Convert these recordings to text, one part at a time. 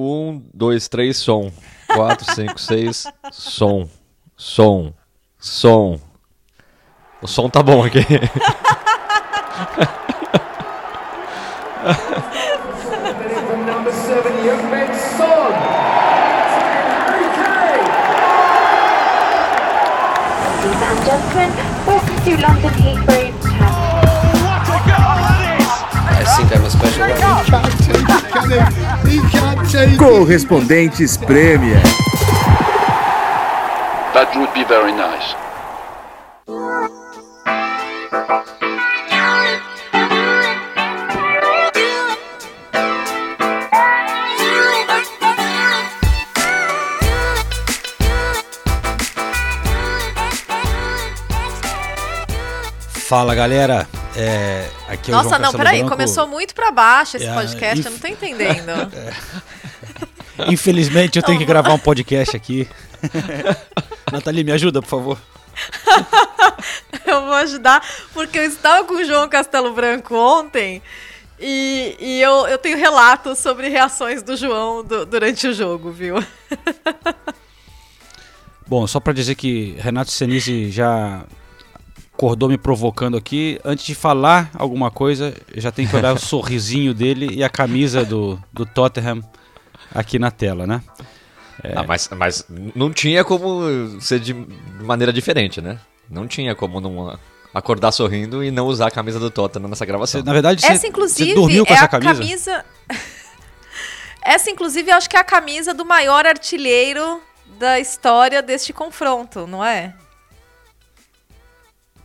Um, dois, três, som. Quatro, cinco, seis, som. Som. Som. O som tá bom aqui. From number seven, Young Men Son. Correspondentes Premier. That would be very nice. Fala galera, é, aqui é o Nossa, não, peraí, Branco. começou muito pra baixo esse É, podcast, inf- eu não tô entendendo. Infelizmente eu tenho que gravar um podcast aqui. Nathalie, me ajuda, por favor. eu vou ajudar, porque eu estava com o João Castelo Branco ontem e, e eu, eu tenho relatos sobre reações do João du- durante o jogo, viu? Bom, só pra dizer que Renato Senise já acordou me provocando aqui. Antes de falar alguma coisa, eu já tenho que olhar o sorrisinho dele e a camisa do, do Tottenham aqui na tela, né? Ah, mas, mas não tinha como ser de maneira diferente, né? Não tinha como não acordar sorrindo e não usar a camisa do Tottenham nessa gravação. Você- na verdade, Essa, você, inclusive, você dormiu com é essa a camisa? camisa. Essa, inclusive, eu acho que é a camisa do maior artilheiro da história deste confronto, não é?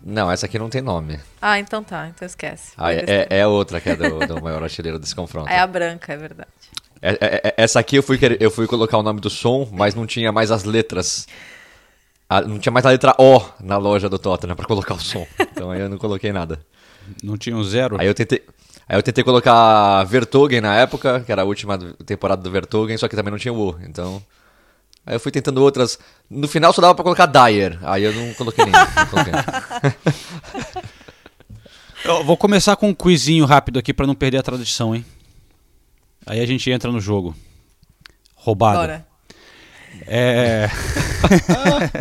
Não, essa aqui não tem nome. Ah, então tá, então esquece. Ah, é, é- é outra que é do, do maior artilheiro desse confronto. É a branca, é verdade. É- é- é- essa aqui eu fui, eu fui colocar o nome do som, mas não tinha mais as letras. Ah, não tinha mais a letra O na loja do Tottenham pra colocar o som. Então aí eu não coloquei nada. Não tinha um zero? Aí eu tentei, aí eu tentei colocar Vertogen na época, que era a última temporada do Vertogen, só que também não tinha o O. Então. Aí eu fui tentando outras. No final só dava pra colocar Dyer. Aí eu não coloquei nenhum. não coloquei. Eu vou começar com um quizinho rápido aqui pra não perder a tradição, hein? Aí a gente entra no jogo. Roubado. Bora. É.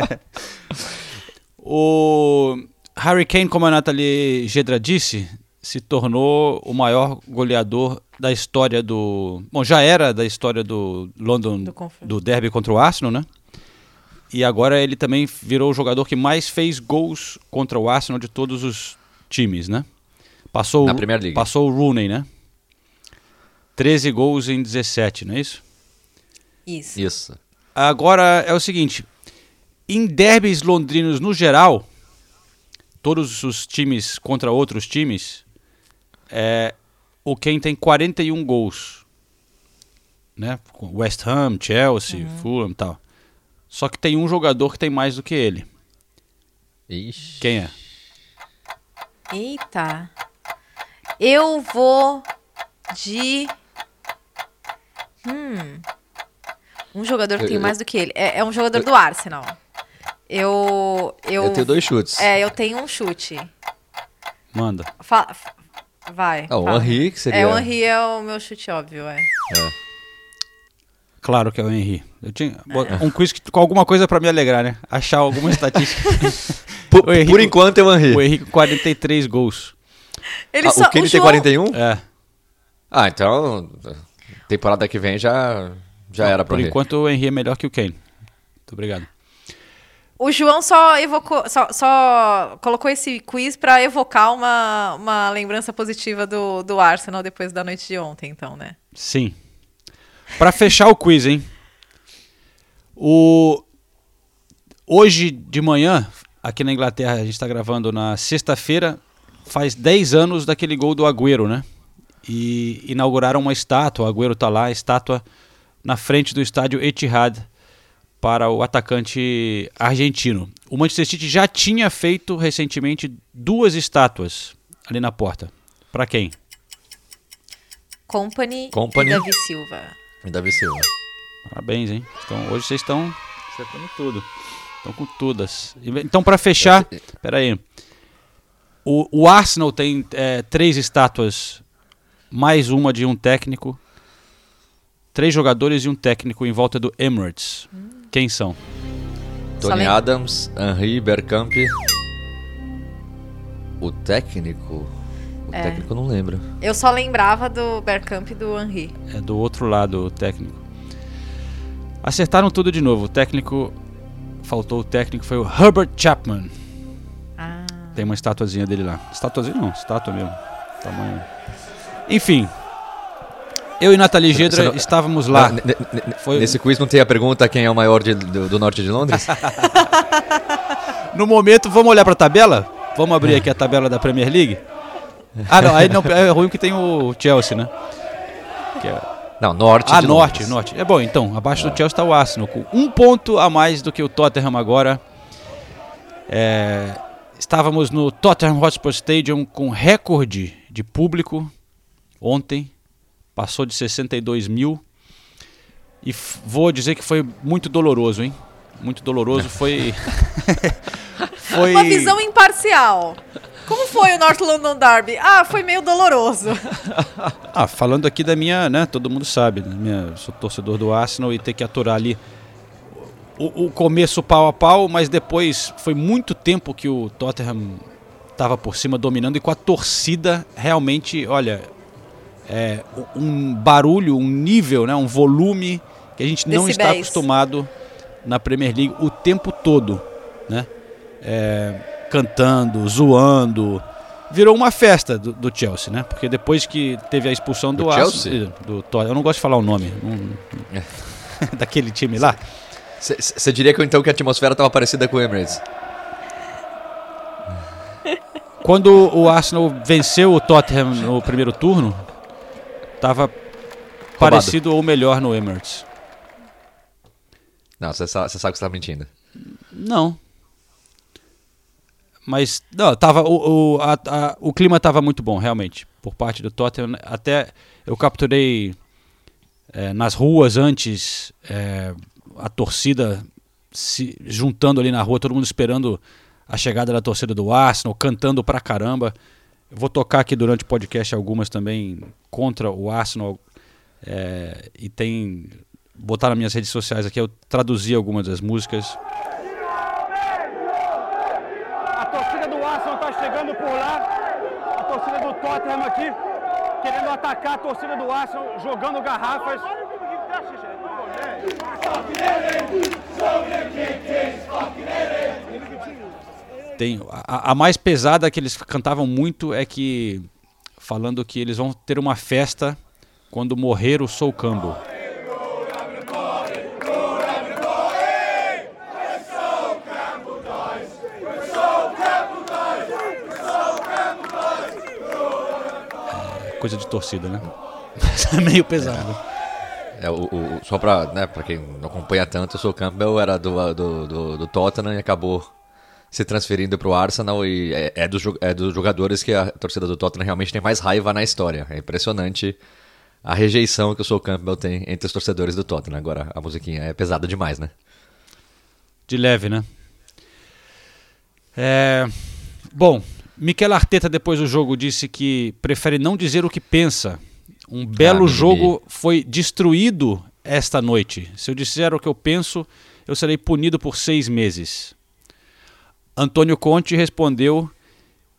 o Harry Kane, como a Nathalie Gedra disse, se tornou o maior goleador da história do. Bom, já era da história do London Do do derby contra o Arsenal, né? E agora ele também virou o jogador que mais fez gols contra o Arsenal de todos os times, né? Passou, Na Premier League. Passou o Rooney, né? 13 gols em 17, não é isso? Isso. Isso. Agora é o seguinte: em derbys londrinos no geral, todos os times contra outros times, é, o Kane tem 41 gols. Né? West Ham, Chelsea, Fulham e tal. Só que tem um jogador que tem mais do que ele. Ixi. Quem é? Eita. Eu vou de. Hum. Um jogador que tem mais do que ele. É, é um jogador do Arsenal. Eu. Eu, Eu tenho dois chutes. É, eu tenho um chute. Manda. Fa- Vai. Ah, o fala. Henry, que seria- É, o Henry é o meu chute óbvio, é. Claro que é o Henry. Eu tinha um quiz que- com alguma coisa pra me alegrar, né? Achar alguma estatística. Por, Henry por enquanto é o Henry. o Henry com 43 gols. Ele Ah, só, o Kane tem João- 41? É. Ah, então. Temporada que vem já, já era pro Por enquanto o Henry é melhor que o Kane. Muito obrigado. O João só evocou, só, só colocou esse quiz pra evocar uma, uma lembrança positiva do, do Arsenal depois da noite de ontem, então, né? Sim. Pra fechar o quiz, hein? O hoje de manhã, aqui na Inglaterra, a gente tá gravando na sexta-feira, faz 10 anos daquele gol do Agüero, né? E inauguraram uma estátua, o Agüero tá lá, a estátua na frente do estádio Etihad para o atacante argentino. O Manchester City já tinha feito recentemente duas estátuas ali na porta. Pra quem? Company, Company. e Davi Silva. E Davi Silva. Parabéns, hein? Então, hoje vocês estão acertando tudo. Estão com todas. Então, para fechar, pera aí. O, o Arsenal tem é, três estátuas, mais uma de um técnico. três jogadores e um técnico em volta do Emirates. Quem são? Tony Adams, Henry, Bergkamp. O técnico. O É. técnico eu não lembro. Eu só lembrava do Bergkamp e do Henry. É do outro lado o técnico. Acertaram tudo de novo. O técnico. Faltou o técnico, foi o Herbert Chapman. Ah. Tem uma estatuazinha dele lá. Estatuazinha não, estátua mesmo. Tamanho. Enfim. Eu e Nathalie Gedra não- estávamos lá. Não, Foi- Nesse quiz não tem a pergunta quem é o maior de- do, do norte de Londres? No momento, vamos olhar pra tabela? Vamos abrir aqui a tabela da Premier League? Ah, não, aí não, é ruim que tem o Chelsea, né? Que é- não, norte Ah, norte, Londres. norte. É bom, então, abaixo do Chelsea está o Arsenal, com um ponto a mais do que o Tottenham agora. É, estávamos no Tottenham Hotspur Stadium com recorde de público ontem, passou de 62 mil. E vou dizer que foi muito doloroso, hein? Muito doloroso, foi... foi... Uma visão imparcial. Como foi o North London Derby? Ah, foi meio doloroso. Ah, falando aqui da minha, né? Todo mundo sabe, né, minha, sou torcedor do Arsenal e ter que aturar ali o, o começo pau a pau, mas depois foi muito tempo que o Tottenham estava por cima dominando e com a torcida realmente, olha, é, um barulho, um nível, né? Um volume que a gente não está Decibéis. acostumado na Premier League o tempo todo, né? É, cantando, zoando. Virou uma festa do, do Chelsea, né? Porque depois que teve a expulsão do, Do Arsenal- Chelsea? do Tottenham, eu não gosto de falar o nome, não- daquele time lá. Você diria que então que a atmosfera estava parecida com o Emirates? Quando o Arsenal venceu o Tottenham no primeiro turno, tava parecido ou melhor no Emirates. Não, você sabe, sabe que você tá mentindo. Não. Mas não, tava o, o, a- a- o clima estava muito bom, realmente, por parte do Tottenham. Até eu capturei eh, nas ruas antes eh, a torcida se juntando ali na rua, todo mundo esperando a chegada da torcida do Arsenal, cantando pra caramba. Vou tocar aqui durante o podcast algumas também contra o Arsenal eh, e tem botar nas minhas redes sociais aqui. Eu traduzi algumas das músicas. A torcida do Arsenal está chegando por lá. A torcida do Tottenham aqui, querendo atacar a torcida do Arsenal, jogando garrafas. Tem a, a mais pesada que eles cantavam muito é que falando que eles vão ter uma festa quando morrer o Soul Campbell. É coisa de torcida, né? é meio pesado. É, o, o- só pra, né, pra quem não acompanha tanto, o Sol Campbell era do, do, do, do Tottenham e acabou se transferindo pro Arsenal e é, é, dos, é dos jogadores que a torcida do Tottenham realmente tem mais raiva na história. É impressionante a rejeição que o Sol Campbell tem entre os torcedores do Tottenham. Agora, a musiquinha é pesada demais, né? De leve, né? É, Bom, Mikel Arteta depois do jogo disse que prefere não dizer o que pensa. Um belo mimimi. jogo foi destruído esta noite. Se eu disser o que eu penso, eu serei punido por seis meses. Antônio Conte respondeu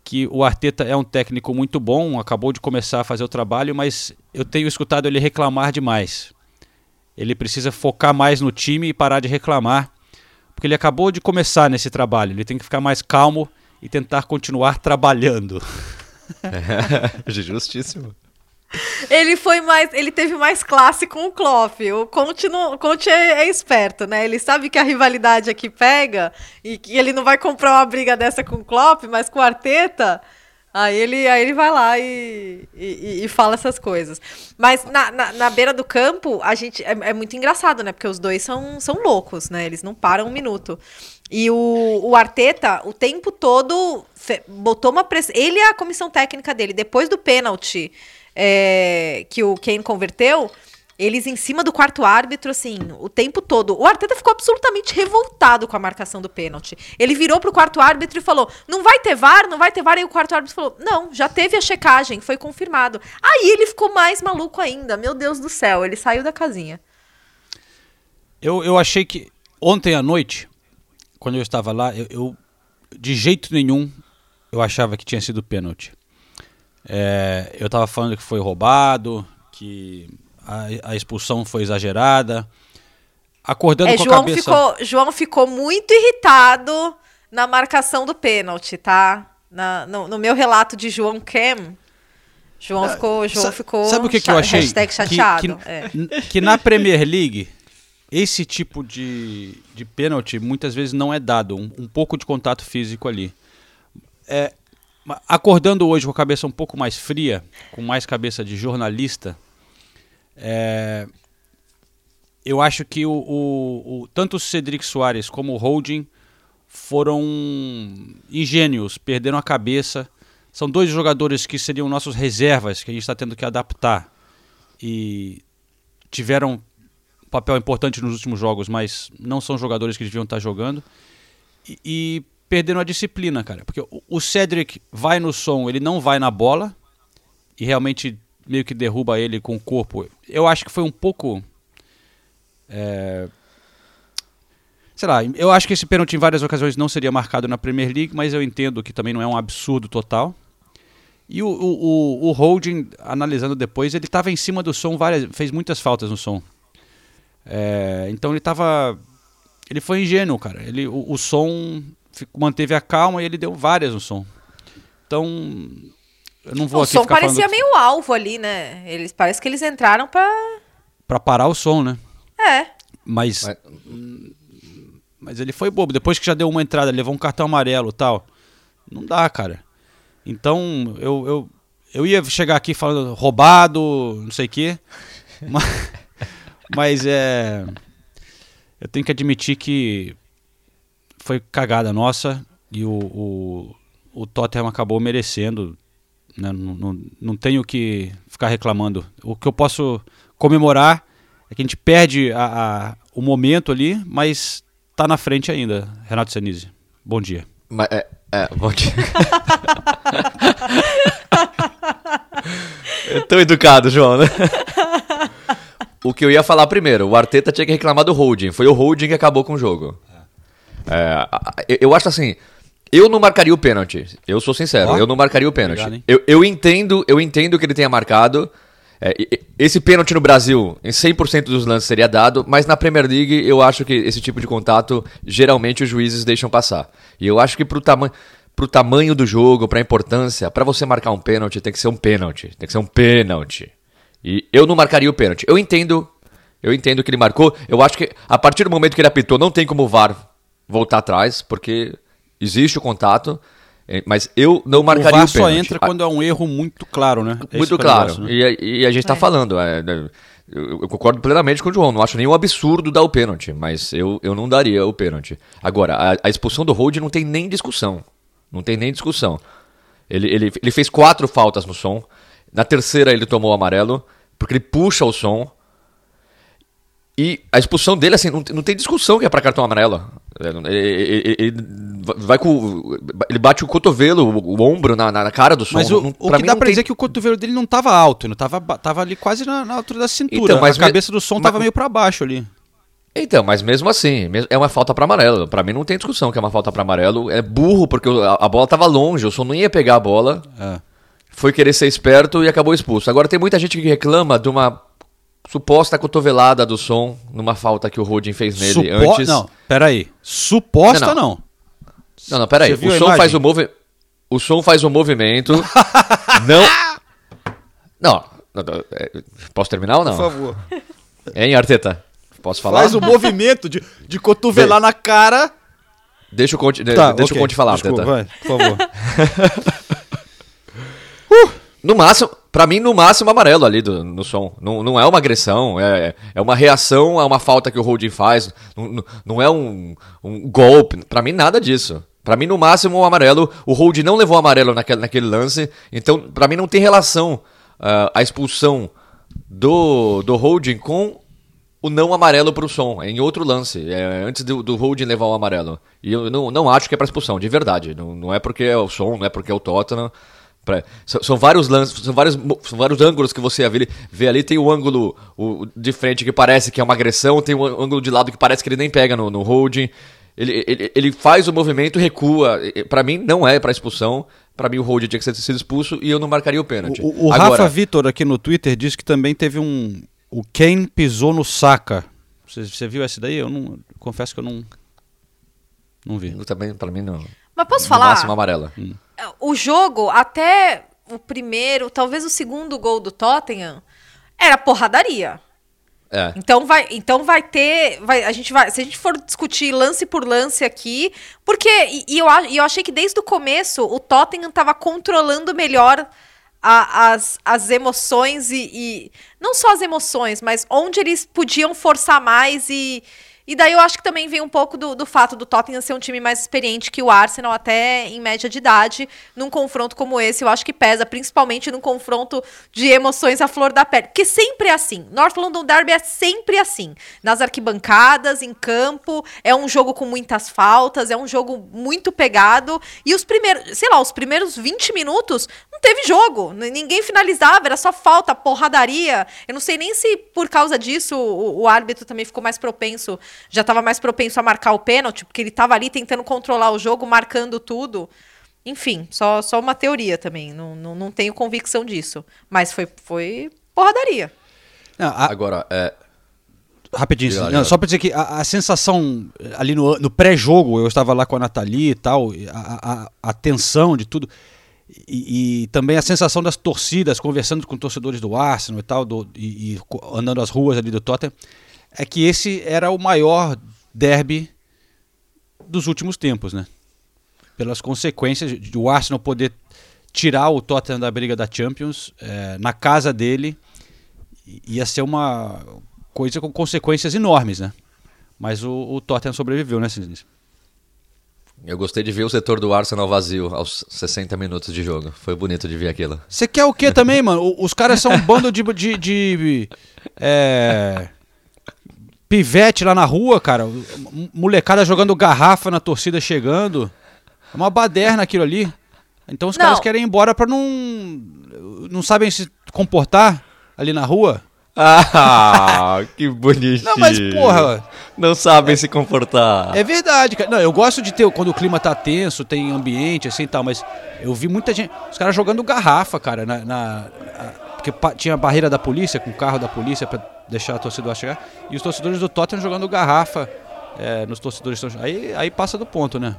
que o Arteta é um técnico muito bom, acabou de começar a fazer o trabalho, mas eu tenho escutado ele reclamar demais. Ele precisa focar mais no time e parar de reclamar, porque ele acabou de começar nesse trabalho. Ele tem que ficar mais calmo e tentar continuar trabalhando. Justíssimo. Ele foi mais, ele teve mais classe com o Klopp. O Conte, não, Conte é, é esperto, né? Ele sabe que a rivalidade aqui pega e que ele não vai comprar uma briga dessa com o Klopp, mas com o Arteta, aí ele, aí ele vai lá e, e, e fala essas coisas. Mas na, na, na beira do campo, a gente é, é muito engraçado, né? Porque os dois são, são loucos, né? Eles não param um minuto. E o, o Arteta, o tempo todo, botou uma pressão. Ele é a comissão técnica dele, depois do pênalti é, que o Kane converteu, Eles em cima do quarto árbitro, assim, o tempo todo. O Arteta ficou absolutamente revoltado com a marcação do pênalti. Ele virou pro quarto árbitro e falou: Não vai ter VAR, não vai ter VAR. E o quarto árbitro falou: Não, já teve a checagem, foi confirmado. Aí ele ficou mais maluco ainda. Meu Deus do céu, ele saiu da casinha. Eu, eu achei que ontem à noite, quando eu estava lá, eu, eu- de jeito nenhum eu achava que tinha sido pênalti. É, eu estava falando que foi roubado, que a, a expulsão foi exagerada. Acordando É, com a João cabeça. ficou, João ficou muito irritado na marcação do pênalti, tá? Na- no, no meu relato de João Cam. João ficou, João Sa- ficou Sabe o que, que eu achei? hashtag Que- chateado. Que, é. que na Premier League, esse tipo de, de pênalti muitas vezes não é dado. Um, um pouco de contato físico ali. É, acordando hoje com a cabeça um pouco mais fria, com mais cabeça de jornalista, é, eu acho que o, o- o- tanto o Cedric Soares como o Holding foram ingênuos, perderam a cabeça. São dois jogadores que seriam nossos reservas, que a gente está tendo que adaptar. E tiveram um papel importante nos últimos jogos, mas não são jogadores que deviam estar jogando. E, e perderam a disciplina, cara. Porque o, Cedric vai no som, ele não vai na bola. E realmente meio que derruba ele com o corpo. Eu acho que foi um pouco. é, Sei lá, eu acho que esse pênalti em várias ocasiões não seria marcado na Premier League, mas eu entendo que também não é um absurdo total. E o, o, o, o Holding, analisando depois, ele estava em cima do som, várias, fez muitas faltas no som. É, então ele estava. Ele foi ingênuo, cara. Ele, o, o som manteve a calma e ele deu várias no som. Então. Eu não vou O aqui som ficar parecia falando meio alvo ali, né? Eles, parece que eles entraram pra. pra parar o som, né? É. Mas, Mas- mas ele foi bobo. Depois que já deu uma entrada, levou um cartão amarelo e tal. Não dá, cara. Então, eu, eu, eu ia chegar aqui falando roubado, não sei o quê. Mas, mas é. Eu tenho que admitir que foi cagada nossa e o, o, o Tottenham acabou merecendo. né? Não, não, não tenho que ficar reclamando. O que eu posso comemorar é que a gente perde a, a- o momento ali, mas tá na frente ainda. Renato Senise, bom dia. Mas, é, é, bom dia. é tão educado, João, né? O que eu ia falar primeiro, o Arteta tinha que reclamar do holding. Foi o holding que acabou com o jogo. É, eu- acho assim, eu não marcaria o pênalti. Eu sou sincero, Ó, eu não marcaria o pênalti. obrigado, eu, eu entendo, eu entendo que ele tenha marcado. É, esse pênalti no Brasil, em 100% dos lances seria dado, mas na Premier League eu acho que esse tipo de contato geralmente os juízes deixam passar. E eu acho que pro tamanho pro tamanho do jogo, pra importância, pra você marcar um pênalti tem que ser um pênalti, tem que ser um pênalti. E eu não marcaria o pênalti. Eu entendo, eu entendo que ele marcou. Eu acho que a partir do momento que ele apitou, não tem como o VAR voltar atrás, porque existe o contato, eh, mas eu não O marcaria VAR o só entra quando é um erro muito claro, né? É Muito é o claro. negócio, né? E, a- e a gente tá falando. é, né, eu, eu concordo plenamente com o João. Não acho nenhum absurdo dar o pênalti, mas eu, eu não daria o pênalti. Agora, a, a expulsão do Hold não tem nem discussão. Não tem nem discussão. Ele, ele, ele fez quatro faltas no som. Na terceira ele tomou o amarelo, porque ele puxa o som. E a expulsão dele, assim, não, não tem discussão que é pra cartão amarelo. É, Ele, ele- ele vai com. Ele bate o cotovelo, o, o ombro na, na cara do som. Mas o, Não- o que mim dá pra tem- dizer é que o cotovelo dele não tava alto, não tava, tava ali quase na, na altura da cintura. Então, mas a me- cabeça do som mas- tava meio pra baixo ali. Então, mas mesmo assim, é uma falta pra amarelo. Pra mim não tem discussão que é uma falta pra amarelo. É burro, porque a bola tava longe, o som não ia pegar a bola. É. Foi querer ser esperto e acabou expulso. Agora tem muita gente que reclama de uma suposta cotovelada do som numa falta que o Rodin fez nele Supo... antes. Não, peraí. Suposta Não, não. não. Não, não, peraí. O som faz o movi... O som faz o movimento. não. Não. é, Posso terminar ou não? favor. Hein, Arteta? Posso falar? Faz o movimento de, de cotovelar na cara. Deixa o Conte, de- Tá, deixa ok. o Conte falar, Desculpa, Arteta. vai, por favor. No máximo, pra mim, no máximo amarelo ali do- no som. Não, não é uma agressão, é, é uma reação a uma falta que o Holding faz. Não, não- é um, um golpe. Pra mim, nada disso. Pra mim, no máximo, um amarelo. O Holding não levou amarelo naquele, naquele lance. Então, pra mim, não tem relação ah, a expulsão do, do holding com o não amarelo pro som, é em outro lance, é antes do, do holding levar o amarelo. E eu não, não acho que é pra expulsão, de verdade. Não, não é porque é o som, não é porque é o Tottenham. Pra- são, são vários lances, são vários, são vários ângulos que você vê ali. Vê ali, tem o ângulo o, de frente que parece que é uma agressão, tem o ângulo de lado que parece que ele nem pega no, no holding. Ele, ele, ele faz o movimento, recua. Pra mim, não é pra expulsão. Pra mim, o holding tinha que ser sido expulso e eu não marcaria o pênalti. O, o Agora, Rafa Vitor aqui no Twitter disse que também teve um. O Kane pisou no Saka. Você, você viu essa daí? Eu não. Confesso que eu não. Não vi. também, pra mim, não. Mas posso No falar? máximo amarela. O jogo, até o primeiro, talvez o segundo gol do Tottenham, era porradaria. É. Então vai, então vai ter, vai, a gente vai, se a gente for discutir lance por lance aqui, porque e, e eu, e eu achei que desde o começo o Tottenham estava controlando melhor a- as, as emoções e, e não só as emoções, mas onde eles podiam forçar mais e e daí eu acho que também vem um pouco do, do fato do Tottenham ser um time mais experiente que o Arsenal, até em média de idade, num confronto como esse, eu acho que pesa, principalmente num confronto de emoções à flor da pele. Porque sempre é assim. North London Derby é sempre assim. Nas arquibancadas, em campo, é um jogo com muitas faltas, é um jogo muito pegado. E os primeiros, sei lá, os primeiros 20 minutos não teve jogo. Ninguém finalizava, era só falta, porradaria. Eu não sei nem se por causa disso o, o árbitro também ficou mais propenso, já estava mais propenso a marcar o pênalti, porque ele estava ali tentando controlar o jogo, marcando tudo. Enfim, só, só uma teoria também. Não, não, não tenho convicção disso. Mas foi, foi porradaria. Não, a- Agora, é, Rapidinho, lá, não, só pra dizer que a, a sensação eh, ali no, no pré-jogo, eu estava lá com a Nathalie e tal, a, a, a tensão de tudo, e, e também a sensação das torcidas, conversando com torcedores do Arsenal e tal, do- e, e andando as ruas ali do Tottenham, é que esse era o maior derby dos últimos tempos, né? Pelas consequências de de o Arsenal poder tirar o Tottenham da briga da Champions eh, na casa dele ia ser uma coisa com consequências enormes, né? Mas o, o Tottenham sobreviveu, né, Cisnes? eu gostei de ver o setor do Arsenal vazio aos 60 minutos de jogo. Foi bonito de ver aquilo. Você quer o quê também, mano? Os caras são um bando de, de, de, é, pivete lá na rua, cara. M- Molecada jogando garrafa na torcida chegando. É uma baderna aquilo ali. Então os Não. caras querem ir embora pra não. Não sabem se comportar ali na rua. Ah, que bonitinho. Não, mas, porra. Não sabem se comportar. É verdade, cara. Não, eu gosto de ter quando o clima tá tenso, tem ambiente assim e tal, mas eu vi muita gente, os caras jogando garrafa, cara, na, na- a- porque tinha a barreira da polícia, com o carro da polícia pra deixar a torcida chegar, e os torcedores do Tottenham jogando garrafa é, nos torcedores. Aí, aí passa do ponto, né?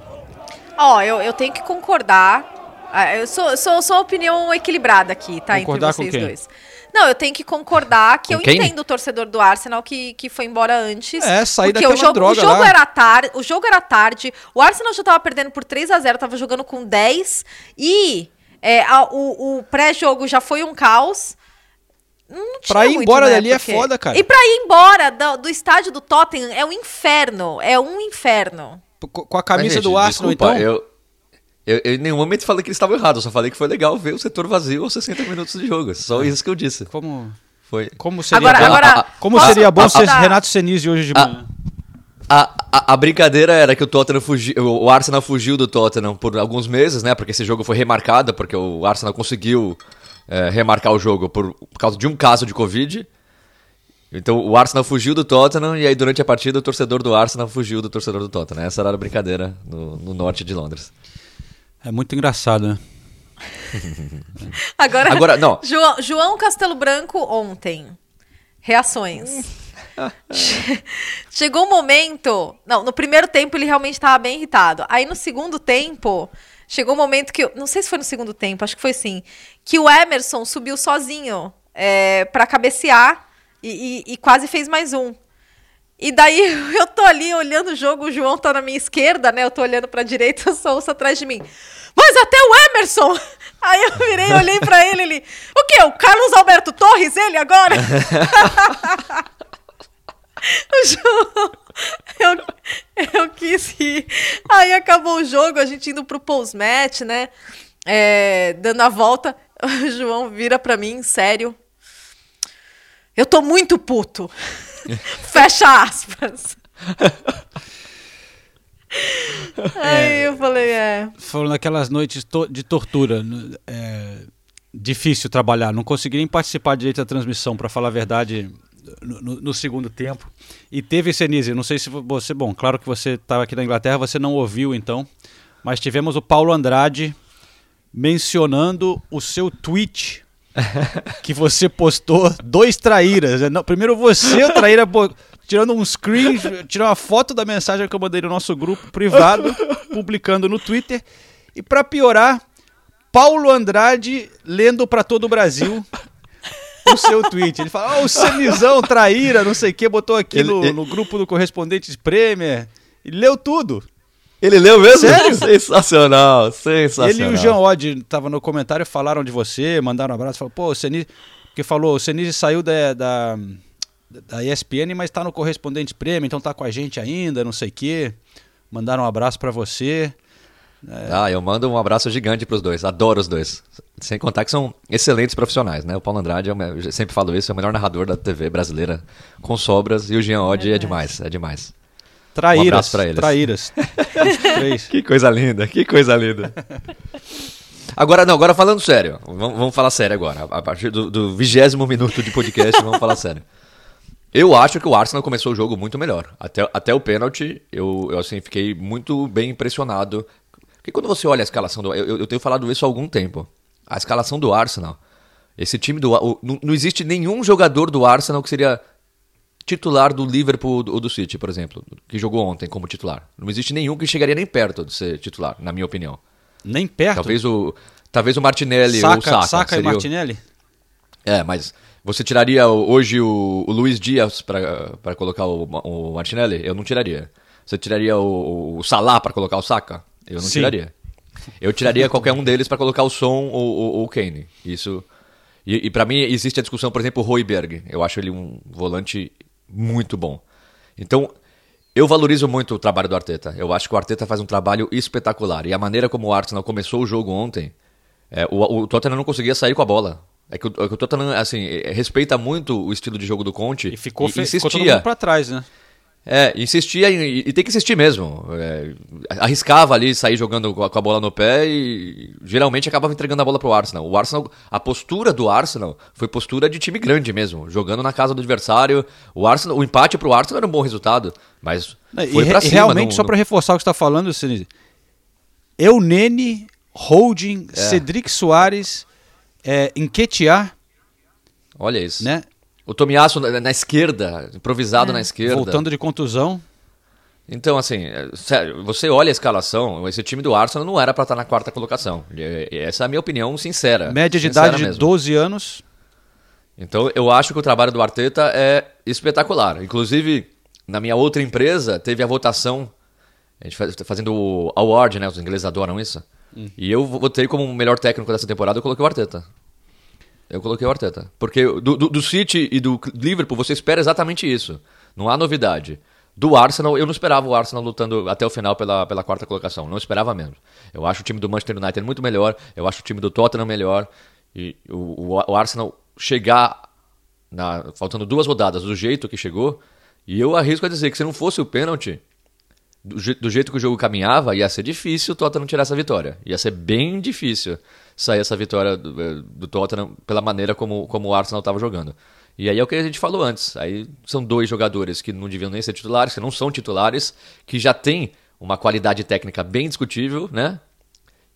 Ó, eu, eu tenho que concordar. Ah, Eu sou, sou, sou opinião equilibrada aqui, tá? Concordar com entre vocês quem? dois. Não, eu tenho que concordar que Com eu quem? entendo o torcedor do Arsenal que, que foi embora antes. É, sair porque o jogo, droga o jogo lá. era tarde, o jogo era tarde. O Arsenal já tava perdendo por 3 a 0 tava jogando com 10 e é, a- o, o pré-jogo já foi um caos. Não tinha Pra ir embora né, dali é foda, cara. E pra ir embora do, do estádio do Tottenham é um inferno, é um inferno. Com com a camisa Mas, do gente, Arsenal, desculpa, então. Eu, eu, eu em nenhum momento falei que eles estavam errados, eu só falei que foi legal ver o setor vazio aos 60 minutos de jogo. Só isso que eu disse. Como, Foi. como seria Agora, bom, agora como posso- seria bom dar- Renato Senise hoje de Ah, manhã? A, a, a brincadeira era que o Tottenham fugiu, o Arsenal fugiu do Tottenham por alguns meses, né? Porque esse jogo foi remarcado, porque o Arsenal conseguiu é, remarcar o jogo por, por causa de um caso de Covid. Então o Arsenal fugiu do Tottenham e aí durante a partida o torcedor do Arsenal fugiu do torcedor do Tottenham. Essa era a brincadeira no, no norte de Londres. É muito engraçado, né? Agora, Agora, não. João, João Castelo Branco ontem. Reações. Che- Chegou um momento. Não, no primeiro tempo ele realmente estava bem irritado. Aí no segundo tempo, chegou um momento que. Não sei se foi no segundo tempo, acho que foi sim. Que o Emerson subiu sozinho é, para cabecear e, e- e quase fez mais um. E daí eu tô ali olhando o jogo, o João tá na minha esquerda, né? Eu tô olhando pra direita, o Sousa atrás de mim. Mas até o Emerson! Aí eu virei, olhei pra ele, ele. O quê? O Carlos Alberto Torres, ele agora? O João. Eu, eu quis rir. Aí acabou o jogo, a gente indo pro post-match, né? É, dando a volta. O João vira pra mim, sério. Eu tô muito puto. Fecha aspas. Aí eu falei, é. Foram naquelas noites de tortura. É, difícil trabalhar. Não consegui nem participar direito da transmissão, para falar a verdade, no, no- segundo tempo. E teve, Senise, não sei se você. Bom, claro que você estava aqui na Inglaterra, você não ouviu então. Mas tivemos o Paulo Andrade mencionando o seu tweet que você postou dois traíras. né? Não, primeiro você, o traíra, tirando um screen, tirou uma foto da mensagem que eu mandei no nosso grupo privado, publicando no Twitter. E pra piorar, Paulo Andrade lendo pra todo o Brasil o seu tweet. Ele fala, ó, o Senizão, traíra, não sei o que, botou aqui Ele- no, ele- no grupo do Correspondentes Premier. E leu tudo. Ele leu mesmo? Sério? Sensacional, sensacional. Ele e o Jean Odd estavam no comentário, falaram de você, mandaram um abraço, falaram, pô, o Senise, porque falou, o Senise saiu da, da, da ESPN, mas tá no correspondente prêmio, então tá com a gente ainda, não sei o quê. Mandaram um abraço pra você. Ah, eu mando um abraço gigante pros dois. Adoro os dois. Sem contar que são excelentes profissionais, né? O Paulo Andrade, é o eu sempre falo isso, é o melhor narrador da TV brasileira com sobras. E o Jean Odd é demais, é demais. Traíras, Um abraço pra eles. traíras. Os. Que coisa linda, que coisa linda. Agora, não, agora falando sério. Vamos, vamos falar sério agora. A partir do vigésimo minuto de podcast, vamos falar sério. Eu acho que o Arsenal começou o jogo muito melhor. Até, até o pênalti, eu, eu assim, fiquei muito bem impressionado. Porque quando você olha a escalação do. Eu, eu tenho falado isso há algum tempo. A escalação do Arsenal. Esse time do. o- não, não existe nenhum jogador do Arsenal que seria titular do Liverpool ou do City, por exemplo, que jogou ontem como titular. Não existe nenhum que chegaria nem perto de ser titular, na minha opinião. Nem perto. Talvez o, talvez o Martinelli ou o Saca, Saka. Saca e seria o- Martinelli? É, mas você tiraria hoje o, o Luiz Dias para colocar o, o Martinelli? Eu não tiraria. Você tiraria o, o Salah para colocar o Saka? Eu não Sim. tiraria. Eu tiraria qualquer um deles para colocar o Son ou, ou, ou o Kane. Isso. E, e para mim existe a discussão, por exemplo, o Royberg. Eu acho ele um volante muito bom. Então, eu valorizo muito o trabalho do Arteta. Eu acho que o Arteta faz um trabalho espetacular. E a maneira como o Arsenal começou o jogo ontem, é, o, o Tottenham não conseguia sair com a bola. É que o, é que o Tottenham, assim, respeita muito o estilo de jogo do Conte. E ficou, fe... insistia. ficou todo mundo pra trás, né? É, insistia em- e, tem que insistir mesmo. É, arriscava ali sair jogando com a, bola no pé e geralmente acabava entregando a bola pro Arsenal. O Arsenal, a postura do Arsenal foi postura de time grande mesmo, jogando na casa do adversário. O Arsenal, o empate pro Arsenal era um bom resultado, mas E, foi re- pra e cima. realmente, não- só pra reforçar o que você tá falando, Sinise, Eunene, Holding, É. Cedric Soares, é, Enquetear, Olha isso. né? O Tomiasso na, na esquerda, improvisado na esquerda. Voltando de contusão. Então, assim, é, sério, você olha a escalação, esse time do Arsenal não era pra estar na quarta colocação. E- e Essa é a minha opinião sincera. Média de sincera idade de mesmo. 12 anos. Então, eu acho que o trabalho do Arteta é espetacular. Inclusive, na minha outra empresa, teve a votação. A gente faz- tá fazendo o award, né? Os ingleses adoram isso. E eu votei como o melhor técnico dessa temporada, eu coloquei o Arteta. Eu coloquei o Arteta. Porque do, do, do City e do Liverpool, você espera exatamente isso. Não há novidade. Do Arsenal, eu não esperava o Arsenal lutando até o final pela, pela quarta colocação. Não esperava mesmo. Eu acho o time do Manchester United muito melhor. Eu acho o time do Tottenham melhor. E o, o, o Arsenal chegar, na- faltando duas rodadas, do jeito que chegou. E eu arrisco a dizer que se não fosse o pênalti, do, do jeito que o jogo caminhava, ia ser difícil o Tottenham tirar essa vitória. Ia ser bem difícil sair essa vitória do, eh, do Tottenham pela maneira como, como o Arsenal estava jogando. E aí é o que a gente falou antes. Aí são dois jogadores que não deviam nem ser titulares, que não são titulares, que já têm uma qualidade técnica bem discutível, né?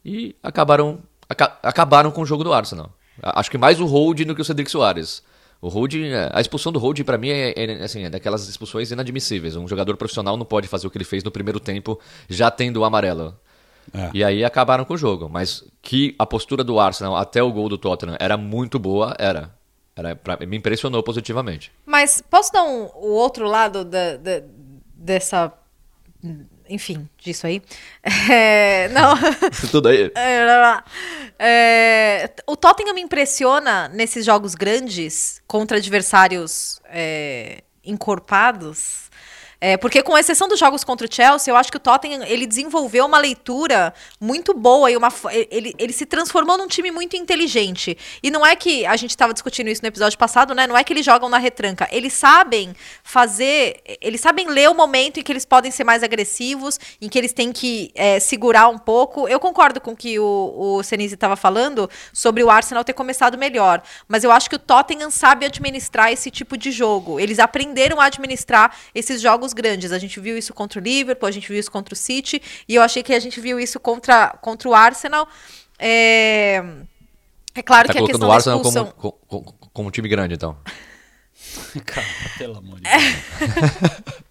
E acabaram, aca- acabaram com o jogo do Arsenal. Acho que mais o Hold do que o Cedric Soares. O Hold, é, a expulsão do Hold, pra mim, é, é, assim, é daquelas expulsões inadmissíveis. Um jogador profissional não pode fazer o que ele fez no primeiro tempo, já tendo o amarelo. É. E aí acabaram com o jogo. Mas que a postura do Arsenal até o gol do Tottenham era muito boa, era. era pra- me impressionou positivamente. Mas posso dar um, o outro lado da, da- dessa. Enfim, disso aí? É, não. Isso tudo aí. É. É, o Tottenham me impressiona nesses jogos grandes contra adversários é, encorpados É, porque com exceção dos jogos contra o Chelsea, eu acho que o Tottenham ele desenvolveu uma leitura muito boa e uma ele, ele se transformou num time muito inteligente. E não é que a gente estava discutindo isso no episódio passado, né? Não é que eles jogam na retranca. Eles sabem fazer, eles sabem ler o momento em que eles podem ser mais agressivos, em que eles têm que é, segurar um pouco. Eu concordo com o que o, o Senise estava falando sobre o Arsenal ter começado melhor, mas eu acho que o Tottenham sabe administrar esse tipo de jogo. Eles aprenderam a administrar esses jogos grandes. A gente viu isso contra o Liverpool, a gente viu isso contra o City, e eu achei que a gente viu isso contra, contra o Arsenal. É, é claro Tá que a questão o da Arsenal expulsão... como, como, como um time grande, então. Cara, pelo amor de Deus.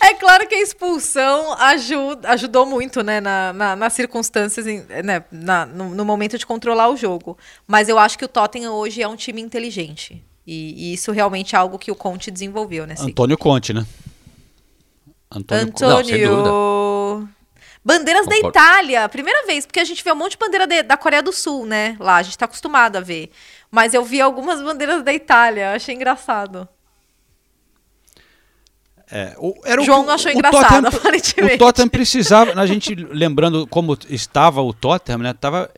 É claro que a expulsão ajuda, ajudou muito, né, na, na- nas circunstâncias, né, na- no, no momento de controlar o jogo. Mas eu acho que o Tottenham hoje é um time inteligente. E, e isso realmente é algo que o Conte desenvolveu, né? Antônio Conte, né? Antônio, Conte. Não, sem Antônio. Bandeiras da Concordo. Itália, primeira vez, porque a gente vê um monte de bandeira de- da Coreia do Sul, né? Lá, a gente tá acostumado a ver. Mas eu vi algumas bandeiras da Itália, achei engraçado. É, o- era o João que não achou o engraçado, Tottenham- aparentemente. O Tottenham precisava, a gente lembrando como estava o Tottenham, né? Tava,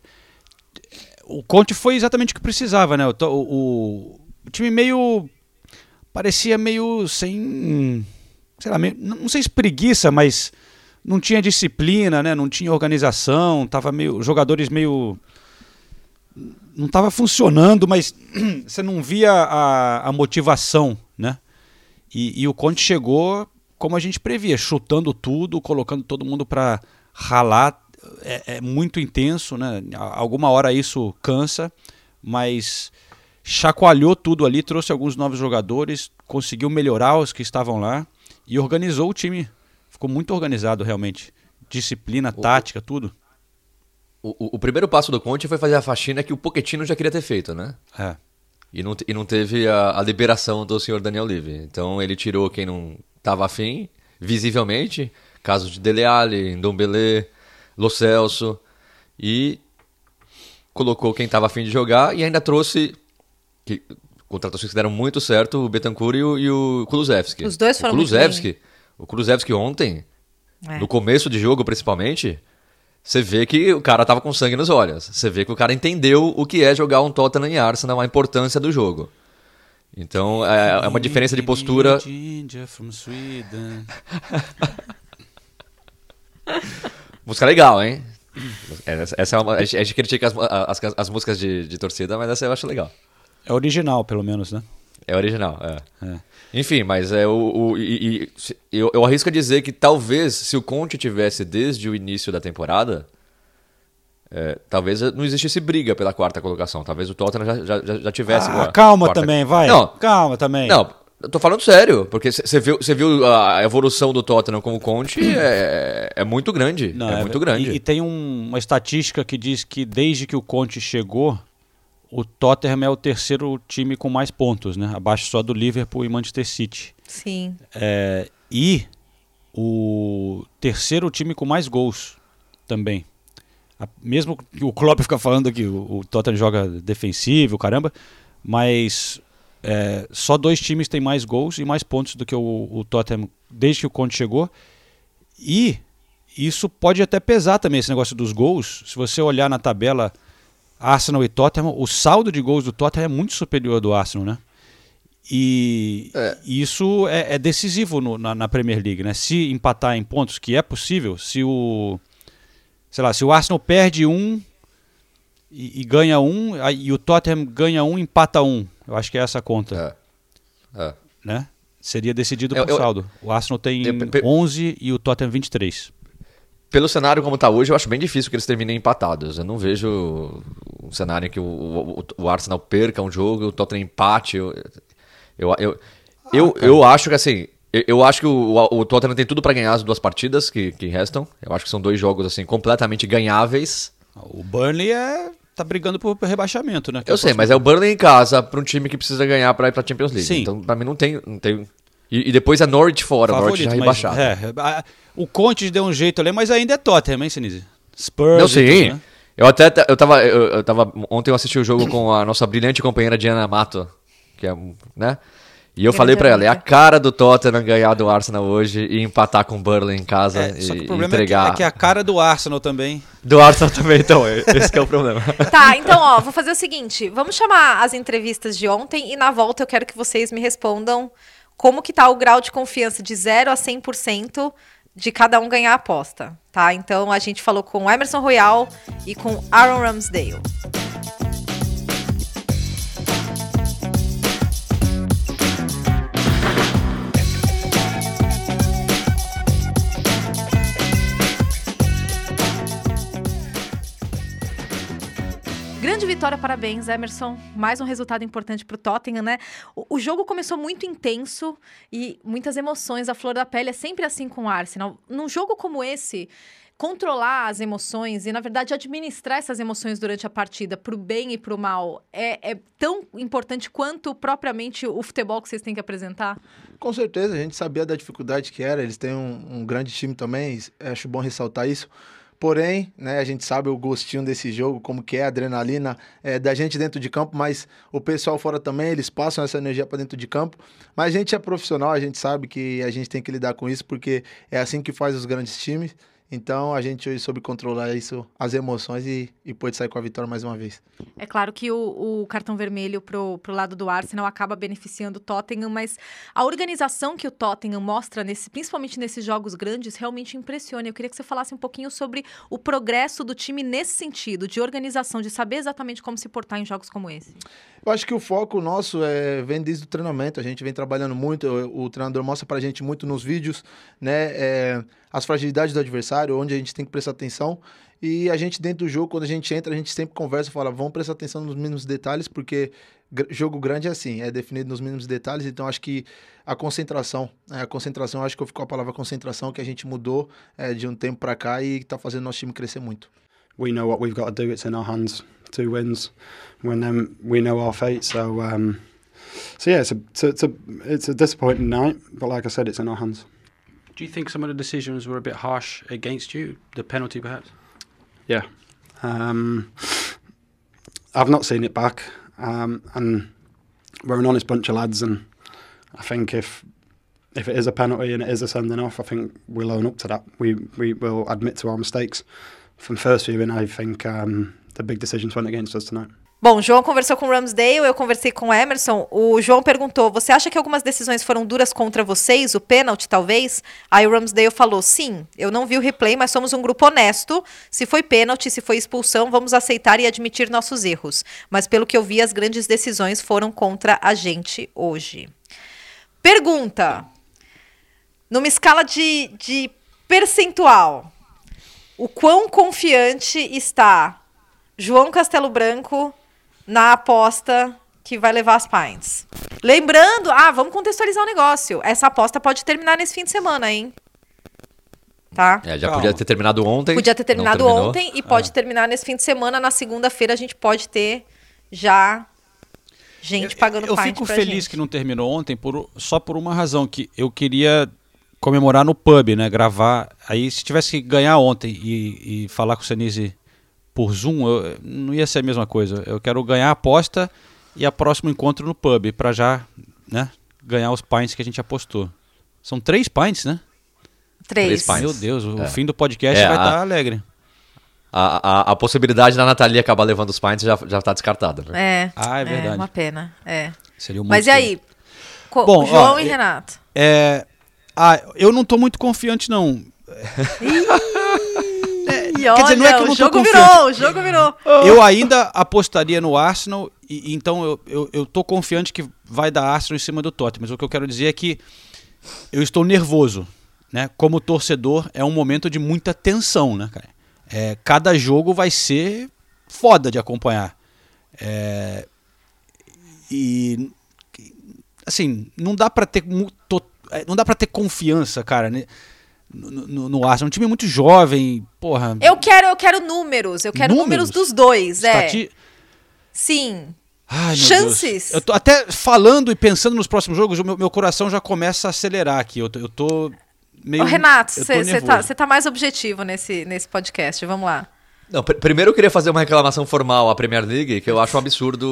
o Conte foi exatamente o que precisava, né? O, o- o time meio parecia meio sem, sei lá, meio- não sei se preguiça, mas não tinha disciplina, né? Não tinha organização, tava meio jogadores meio não estava funcionando, mas você não via a, a motivação, né? E, e o Conte chegou como a gente previa, chutando tudo, colocando todo mundo para ralar. É, é muito intenso, né? Alguma hora isso cansa, mas chacoalhou tudo ali, trouxe alguns novos jogadores, conseguiu melhorar os que estavam lá e organizou o time. Ficou muito organizado realmente. Disciplina, tática, tudo. O, o- o primeiro passo do Conte foi fazer a faxina que o Pochettino já queria ter feito, né? É. E não, e não teve a, a liberação do senhor Daniel Levy. Então ele tirou quem não estava afim, visivelmente, casos de Dele Alli, Ndombele, Lo Celso, e colocou quem estava afim de jogar e ainda trouxe, que contratações que deram muito certo, o Betancourt e o, e o Kulusevski. Os dois foram o muito Kulusevski, O Kulusevski ontem, É. no começo de jogo principalmente, você vê que o cara tava com sangue nos olhos. Você vê que o cara entendeu o que é jogar um Tottenham e Arsenal, a importância do jogo. Então é, é uma diferença de postura. Ginger from Sweden. Música legal, hein? Essa é uma, a gente a gente critica as, as, as músicas de, de torcida, mas essa eu acho legal. É original, pelo menos, né? É original, é. É. Enfim, mas é o. o- e- e- eu, eu arrisco a dizer que talvez se o Conte tivesse desde o início da temporada, é, talvez não existisse briga pela quarta colocação. Talvez o Tottenham já, já, já- tivesse. com Ah, calma quarta- também, vai. Não, Calma também. não, eu tô falando sério, porque você viu, cê viu a evolução do Tottenham como Conte é, é muito grande. Não, é, muito grande. E, e tem um- uma estatística que diz que desde que o Conte chegou, o Tottenham é o terceiro time com mais pontos, né? Abaixo só do Liverpool e Manchester City. Sim. É, e o terceiro time com mais gols também. A- mesmo que o Klopp fica falando que o, o Tottenham joga defensivo, caramba, mas é, só dois times têm mais gols e mais pontos do que o, o Tottenham desde que o Conte chegou. E isso pode até pesar também, esse negócio dos gols. Se você olhar na tabela Arsenal e Tottenham, o saldo de gols do Tottenham é muito superior ao do Arsenal, né? E É. isso é, é decisivo no- na, na Premier League, né? Se empatar em pontos, que é possível, se o sei lá, se o Arsenal perde um e, e ganha um, e o Tottenham ganha um, empata um, eu acho que é essa a conta, É. É. né? Seria decidido Eu- por eu- saldo. O Arsenal tem Eu- pe- 11 e o Tottenham 23. Pelo cenário como tá hoje, eu acho bem difícil que eles terminem empatados. Eu não vejo um cenário em que o, o, o Arsenal perca um jogo e o Tottenham empate. Eu, eu, eu, eu, eu acho que assim. Eu, acho que o, o, Tottenham tem tudo pra ganhar as duas partidas que, que restam. Eu acho que são dois jogos assim completamente ganháveis. O Burnley é tá brigando por rebaixamento, né? Que é Eu sei, mas é o Burnley em casa pra um time que precisa ganhar pra ir pra Champions League. Sim. Então, pra mim, não tem. Não tem e, e depois é Norwich fora, o Norwich já favorito, mas, rebaixado. é, a- o Conte deu um jeito ali, mas ainda é Tottenham, hein, Sinise? Spurs Não, sim. tudo, né? Eu até eu tava, eu, eu tava. Ontem eu assisti o jogo com a nossa brilhante companheira Diana Mato, que é, né? E eu falei pra ela, é a cara do Tottenham ganhar do Arsenal hoje e empatar com o Burnley em casa É, só que e o problema é que, entregar. é que a cara do Arsenal também. Do Arsenal também, então, esse que é o problema. Tá, então, ó, vou fazer o seguinte. Vamos chamar as entrevistas de ontem e na volta eu quero que vocês me respondam como que tá o grau de confiança de 0 a 100% de cada um ganhar a aposta, tá? Então, a gente falou com Emerson Royal e com Aaron Ramsdale. Vitória, parabéns, Emerson. Mais um resultado importante para o Tottenham, né? O, o jogo começou muito intenso e muitas emoções, a flor da pele é sempre assim com o Arsenal. Num jogo como esse, controlar as emoções e, na verdade, administrar essas emoções durante a partida, para o bem e para o mal, é, é tão importante quanto propriamente o futebol que vocês têm que apresentar? Com certeza, a gente sabia da dificuldade que era. Eles têm um, um grande time também, acho bom ressaltar isso. Porém, né, a gente sabe o gostinho desse jogo, como que é a adrenalina é, da gente dentro de campo, mas o pessoal fora também, eles passam essa energia para dentro de campo. Mas a gente é profissional, a gente sabe que a gente tem que lidar com isso, porque é assim que faz os grandes times. Então a gente hoje soube controlar isso, as emoções e, e pôde sair com a vitória mais uma vez. É claro que o, o cartão vermelho pro, pro lado do Arsenal acaba beneficiando o Tottenham, mas a organização que o Tottenham mostra, nesse, principalmente nesses jogos grandes, realmente impressiona. Eu queria que você falasse um pouquinho sobre o progresso do time nesse sentido, de organização, de saber exatamente como se portar em jogos como esse. Eu acho que o foco nosso é, vem desde o treinamento. A gente vem trabalhando muito. O, o treinador mostra pra gente muito nos vídeos, né? é, as fragilidades do adversário, onde a gente tem que prestar atenção. E a gente, dentro do jogo, quando a gente entra, a gente sempre conversa e fala: vamos prestar atenção nos mínimos detalhes, porque jogo grande é assim, é definido nos mínimos detalhes. Então, acho que a concentração, né, a concentração, acho que eu fico com a palavra concentração, que a gente mudou é, de um tempo pra cá e tá fazendo nosso time crescer muito. we know what we've got to do. It's in our hands. Two wins, when um, we know our fate. So, um, so yeah, it's a it's a it's a disappointing night, but like I said, it's in our hands. Do you think some of the decisions were a bit harsh against you? The penalty, perhaps? Yeah, um, I've not seen it back, um, and we're an honest bunch of lads, and I think if if it is a penalty and it is a sending off, I think we'll own up to that. We we will admit to our mistakes. From first viewing, I think um, the big decisions went against us tonight. Bom, João conversou com o Ramsdale, eu conversei com o Emerson. O João perguntou: você acha que algumas decisões foram duras contra vocês? O pênalti, talvez? Aí o Ramsdale falou: sim, eu não vi o replay, mas somos um grupo honesto. Se foi pênalti, se foi expulsão, vamos aceitar e admitir nossos erros. Mas pelo que eu vi, as grandes decisões foram contra a gente hoje. Pergunta: numa escala de, de percentual, o quão confiante está João Castelo Branco na aposta que vai levar as Pines. Lembrando, ah, vamos contextualizar o negócio. Essa aposta pode terminar nesse fim de semana, hein? Tá? É, já Calma. podia ter terminado ontem. Podia ter terminado ontem e pode terminar nesse fim de semana. Na segunda-feira a gente pode ter já gente pagando eu Pint fico pra feliz gente. que não terminou ontem por, só por uma razão, que eu queria comemorar no pub, né? Gravar. Aí se tivesse que ganhar ontem e, e falar com o Senise por Zoom, eu- não ia ser a mesma coisa. Eu quero ganhar a aposta e a próximo encontro no pub, pra já, né? Ganhar os pints que a gente apostou. São três pints, né? Três. Três pints. Meu Deus, o É. fim do podcast É, vai a- estar alegre. A, a, a possibilidade da Nathalie acabar levando os pints já, já tá descartada, né? É. Ah, é verdade. uma pena. É. Seria um Mas e aí? Co- Bom, João ó, e e- Renato. É, ah, eu não tô muito confiante, não. E quer dizer, não é que eu olha, não o jogo virou, o jogo virou. Eu ainda apostaria no Arsenal, e, então eu, eu, eu tô confiante que vai dar Arsenal em cima do Tottenham. Mas o que eu quero dizer é que eu estou nervoso. Né? Como torcedor, é um momento de muita tensão, né, cara? É, cada jogo vai ser foda de acompanhar. É, e assim, não dá pra ter é, não dá para ter confiança, cara, né? No, no, no Arsenal. É um time muito jovem, porra. Eu quero, eu quero números. Eu quero números, Números? dos dois, é. estati- Sim. Ai, Chances? Deus. Eu tô até falando e pensando nos próximos jogos, o meu, meu coração já começa a acelerar aqui. Eu tô, eu tô meio. Ô, Renato, você tá, cê tá mais objetivo nesse, nesse podcast. Vamos lá. Não, pr- primeiro eu queria fazer uma reclamação formal à Premier League, que eu acho um absurdo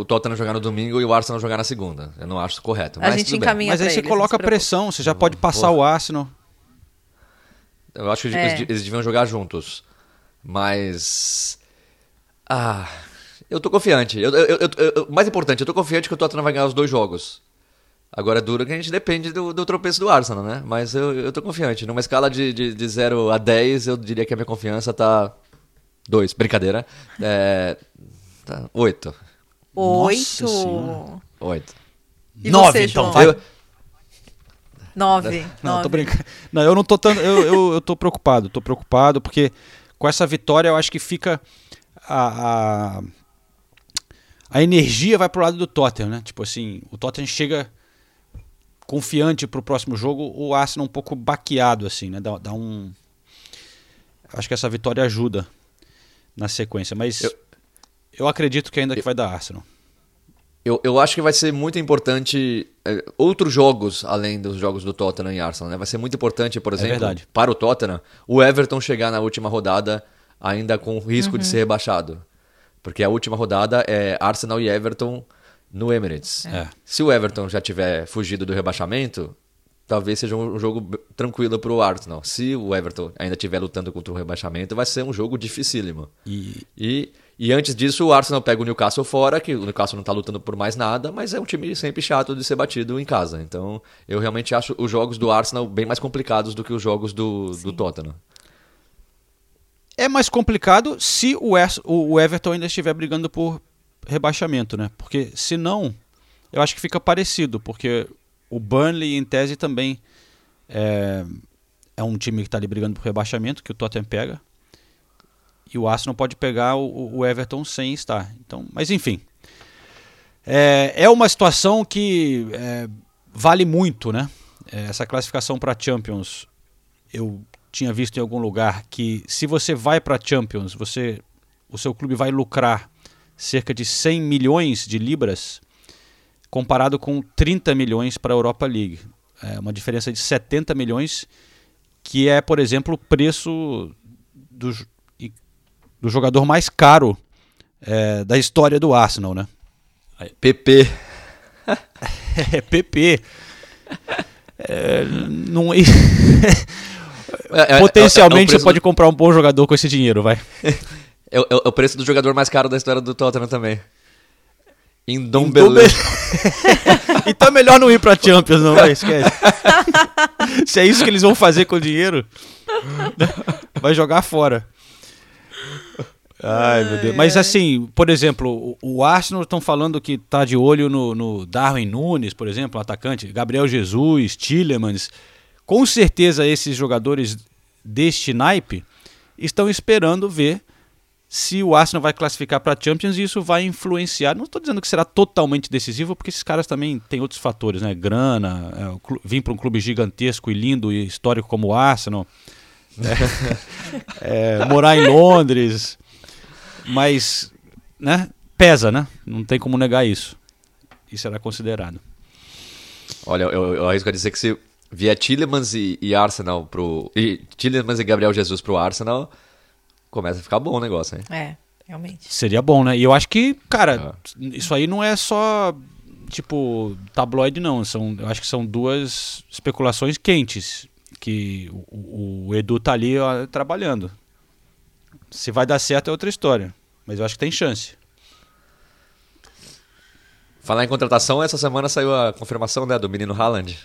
o Tottenham jogar no domingo e o Arsenal jogar na segunda. Eu não acho isso correto. A Mas gente tudo bem. encaminha Mas aí você coloca pressão, você já pode passar porra. o Arsenal. Eu acho que É. eles, eles deviam jogar juntos. Mas. Ah. Eu tô confiante. Eu, eu- eu- mais importante, eu tô confiante que o Tottenham vai ganhar os dois jogos. Agora é duro que a gente depende do, do tropeço do Arsenal, né? Mas eu, eu tô confiante. Numa escala de, de, de 0 a 10, eu diria que a minha confiança tá. 2. Brincadeira. É. Tá 8. Oito. Senhora. 8. E Nove, você, então, vai. Eu, Nove. Não, nove. tô brincando. Não, eu não tô tanto. Eu, eu, eu tô preocupado, tô preocupado, porque com essa vitória eu acho que fica. A, a, a energia vai pro lado do Tottenham, né? Tipo assim, o Tottenham chega confiante pro próximo jogo, o Arsenal um pouco baqueado, assim, né? Dá, dá um. Acho que essa vitória ajuda na sequência, mas eu, Eu- acredito que ainda que vai dar Arsenal. Eu, eu acho que vai ser muito importante é, outros jogos além dos jogos do Tottenham e Arsenal, né? Vai ser muito importante, por exemplo, verdade. para o Tottenham, o Everton chegar na última rodada ainda com risco de ser rebaixado. Porque a última rodada é Arsenal e Everton no Emirates. É. Se o Everton já tiver fugido do rebaixamento, talvez seja um jogo tranquilo para o Arsenal. Se o Everton ainda estiver lutando contra o rebaixamento, vai ser um jogo dificílimo. E E, e antes disso, o Arsenal pega o Newcastle fora, que o Newcastle não tá lutando por mais nada, mas é um time sempre chato de ser batido em casa. Então, eu realmente acho os jogos do Arsenal bem mais complicados do que os jogos do, do Tottenham. É mais complicado se o o Everton ainda estiver brigando por rebaixamento, né? Porque se não, eu acho que fica parecido, porque o Burnley em tese também é, é um time que está ali brigando por rebaixamento, que o Tottenham pega. E o Arsenal pode pegar o, o Everton sem estar. Então, mas enfim. É, é uma situação que é, vale muito, né? É, essa classificação para Champions, eu tinha visto em algum lugar que se você vai para Champions, você, o seu clube vai lucrar cerca de 100 milhões de libras, comparado com 30 milhões para a Europa League. É uma diferença de 70 milhões, que é, por exemplo, o preço do, do jogador mais caro é, da história do Arsenal, né? PP. É PP. É, não, É, é- é- potencialmente você pode comprar um bom jogador com esse dinheiro, vai. É, o- preço do jogador mais caro da história do Tottenham também. Em Então, Dombele. então é melhor não ir pra Champions, não, vai, esquece. Se é isso que eles vão fazer com o dinheiro, vai jogar fora. Ai, meu Deus. Mas assim, por exemplo, o, Arsenal estão falando que tá de olho no, no Darwin Nunes, por exemplo, atacante, Gabriel Jesus, Tillemans. Com certeza esses jogadores deste naipe estão esperando ver se o Arsenal vai classificar para a Champions e isso vai influenciar. Não estou dizendo que será totalmente decisivo, porque esses caras também têm outros fatores, né? Grana, é, vir para um clube gigantesco e lindo e histórico como o Arsenal, é, é, morar em Londres, mas, né? Pesa, né? Não tem como negar isso. Isso será considerado. Olha, eu, eu arrisco a dizer que se vier Tillemans e, e Arsenal pro. E Tillemans e Gabriel Jesus pro Arsenal, começa a ficar bom o negócio, hein? É, realmente. Seria bom, né? E eu acho que, cara, isso aí não é só tipo tabloide, não. São, eu acho que são duas especulações quentes que o, o- o Edu tá ali ó, trabalhando. Se vai dar certo é outra história, mas eu acho que tem chance. Falar em contratação, essa semana saiu a confirmação né, do menino Haaland.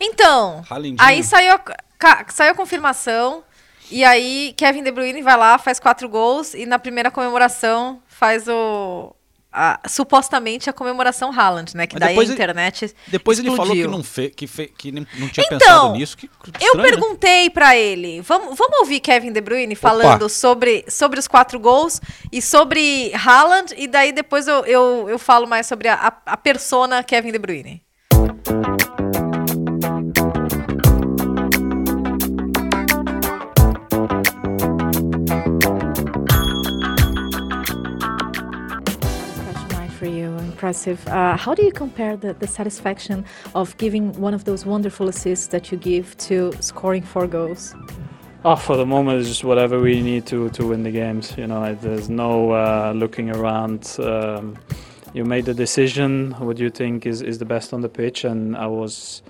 Então, aí saiu a, saiu a confirmação. E aí, Kevin De Bruyne vai lá, faz quatro gols. E na primeira comemoração faz o. a- supostamente a comemoração Haaland, né? Que Mas daí a depois ele- internet. Depois ele falou que explodiu. não, fe, que, fe, que não tinha Então, pensado nisso. Que Eu estranho, né? perguntei pra ele. Vamos, vamos ouvir Kevin De Bruyne falando sobre, sobre os quatro gols e sobre Haaland. E daí depois eu, eu, eu falo mais sobre a, a, a persona Kevin De Bruyne. For you. Impressive. Uh, how do you compare the, the satisfaction of giving one of those wonderful assists that you give to scoring four goals? Oh, for the moment, it's just whatever we need to, to win the games. You know, there's no uh, looking around. Um, you made the decision. What you think is, is the best on the pitch, and I was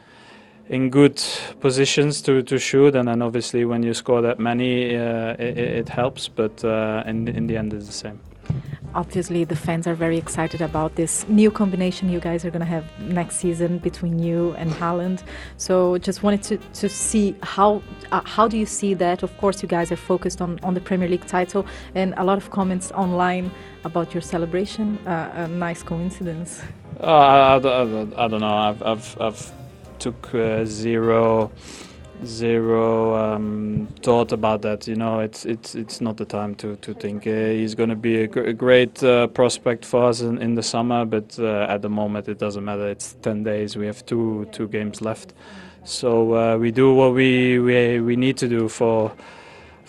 in good positions to, to shoot. And then obviously, when you score that many, uh, it, it helps. But uh, in in the end, it's the same. Obviously, the fans are very excited about this new combination you guys are going to have next season between you and Haaland. So, just wanted to, to see how uh, how do you see that? Of course, you guys are focused on, on the Premier League title, and a lot of comments online about your celebration. Uh, a nice coincidence. Uh, I, I, I, I don't know. I've I've, I've took uh, zero zero um, thought about that. You know, it's it's it's not the time to to think. Uh, he's going to be a, gr- a great uh, prospect for us in, in the summer, but uh, at the moment it doesn't matter. It's ten days. We have two two games left, so uh, we do what we, we we need to do for.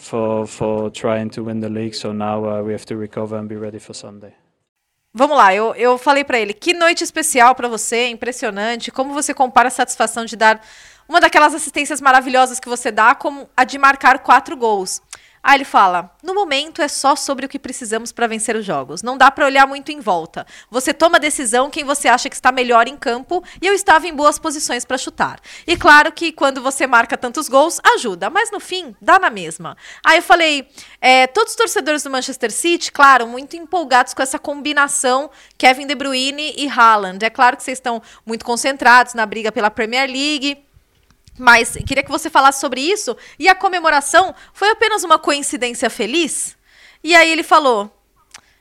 For, for trying to win the league, so now uh, we have to recover and be ready for Sunday. Vamos lá, eu, eu falei pra ele, que noite especial pra você, impressionante. Como você compara a satisfação de dar uma daquelas assistências maravilhosas que você dá com a de marcar quatro gols. Aí ele fala: no momento é só sobre o que precisamos para vencer os jogos. Não dá para olhar muito em volta. Você toma a decisão quem você acha que está melhor em campo e eu estava em boas posições para chutar. E claro que quando você marca tantos gols, ajuda, mas no fim, dá na mesma. Aí eu falei: é, todos os torcedores do Manchester City, claro, muito empolgados com essa combinação Kevin De Bruyne e Haaland. É claro que vocês estão muito concentrados na briga pela Premier League. Mas queria que você falasse sobre isso. E a comemoração foi apenas uma coincidência feliz? E aí ele falou: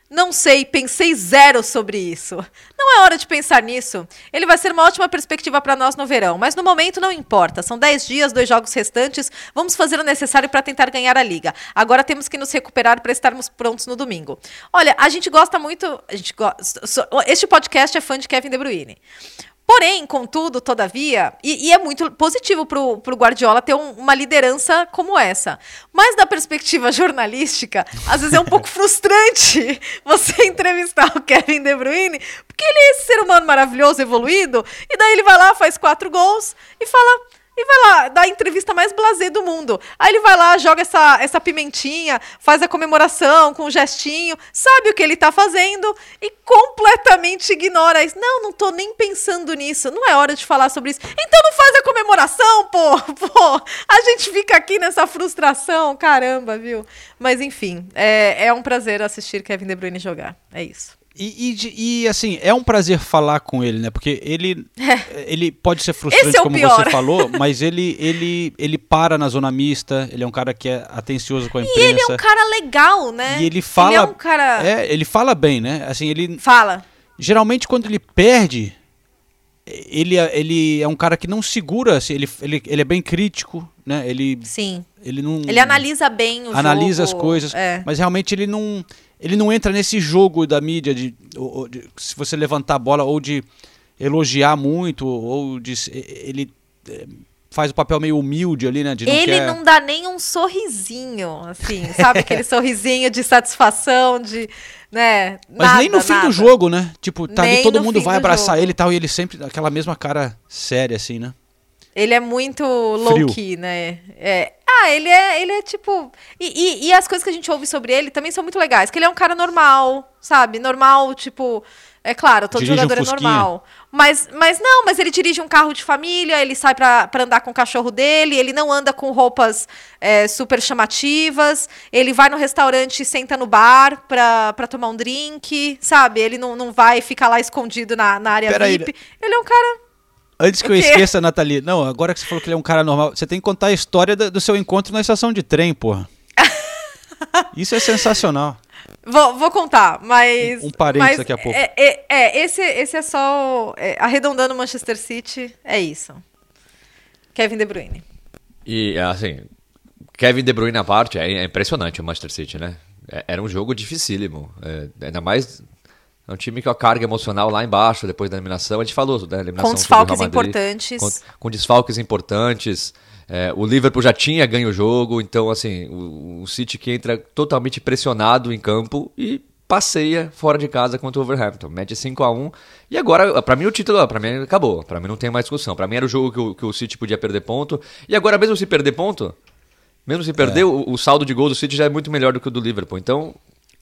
Não sei, pensei zero sobre isso. Não é hora de pensar nisso. Ele vai ser uma ótima perspectiva para nós no verão, mas no momento não importa. São 10 dias, dois jogos restantes. Vamos fazer o necessário para tentar ganhar a liga. Agora temos que nos recuperar para estarmos prontos no domingo. Olha, a gente gosta muito. A gente go... Este podcast é fã de Kevin De Bruyne. Porém, contudo, todavia, e, e é muito positivo para o Guardiola ter um, uma liderança como essa. Mas da perspectiva jornalística, às vezes é um pouco frustrante você entrevistar o Kevin De Bruyne, porque ele é esse ser humano maravilhoso, evoluído, e daí ele vai lá, faz quatro gols e fala e vai lá, dá a entrevista mais blasé do mundo. Aí ele vai lá, joga essa, essa pimentinha, faz a comemoração com um gestinho, sabe o que ele tá fazendo e completamente ignora isso. Não, não tô nem pensando nisso, não é hora de falar sobre isso. Então não faz a comemoração, pô, pô. A gente fica aqui nessa frustração, caramba, viu? Mas enfim, é, é um prazer assistir Kevin De Bruyne jogar, é isso. E, e, e, assim, é um prazer falar com ele, né? Porque ele, é. ele pode ser frustrante, é como pior. você falou, mas ele, ele, ele para na zona mista, ele é um cara que é atencioso com a imprensa. E ele é um cara legal, né? E ele fala. Ele é um cara. É, ele fala bem, né? Assim, ele. Fala. Geralmente, quando ele perde, ele, ele é um cara que não segura, assim, ele, ele, ele é bem crítico, né? Ele. Sim. Ele não. Ele analisa bem o analisa jogo, as coisas, é. mas realmente ele não ele não entra nesse jogo da mídia de, de, de, se você levantar a bola ou de elogiar muito ou de ele é, faz o papel meio humilde ali, né? ele quer... não dá nem um sorrisinho, assim, sabe aquele sorrisinho de satisfação, de, né? Mas nada, nem no fim nada. do jogo, né? Tipo, tá Nem ali todo mundo vai abraçar jogo. ele e tal e ele sempre aquela mesma cara séria assim, né? Ele é muito low-key, né? É. Ah, ele é, ele é tipo. E, e, e as coisas que a gente ouve sobre ele também são muito legais. Que ele é um cara normal, sabe? Normal, tipo. É claro, todo Dirige um jogador é Fusquinha. normal. Mas, mas não, mas ele dirige um carro de família, ele sai pra, pra andar com o cachorro dele, ele não anda com roupas é, super chamativas, ele vai no restaurante e senta no bar pra, pra tomar um drink, sabe? Ele não, não vai ficar lá escondido na, na área Pera VIP. Ele é um cara. Antes que eu esqueça, Nathalie. Não, agora que você falou que ele é um cara normal, você tem que contar a história da- do seu encontro na estação de trem, porra. Isso é sensacional. Vou, vou contar, mas. Um- um parênteses mas daqui a pouco. É, é- é, esse, esse é só. o- é, arredondando o Manchester City, é isso. Kevin De Bruyne. E, assim, Kevin De Bruyne à parte, é, é impressionante o Manchester City, né? É- era um jogo dificílimo. É, ainda mais é um time com a carga emocional lá embaixo, depois da eliminação. A gente falou da eliminação Com desfalques Madrid, importantes. Com, com desfalques importantes. É, o Liverpool já tinha ganho o jogo, então, assim, o, o City que entra totalmente pressionado em campo e passeia fora de casa contra o Wolverhampton. Mete 5 a 1 E agora, pra mim, o título, pra mim, acabou. Pra mim não tem mais discussão. Pra mim era o jogo que o, que o City podia perder ponto. E agora, mesmo se perder ponto, Mesmo se perder, o, o saldo de gols do City já é muito melhor do que o do Liverpool. Então,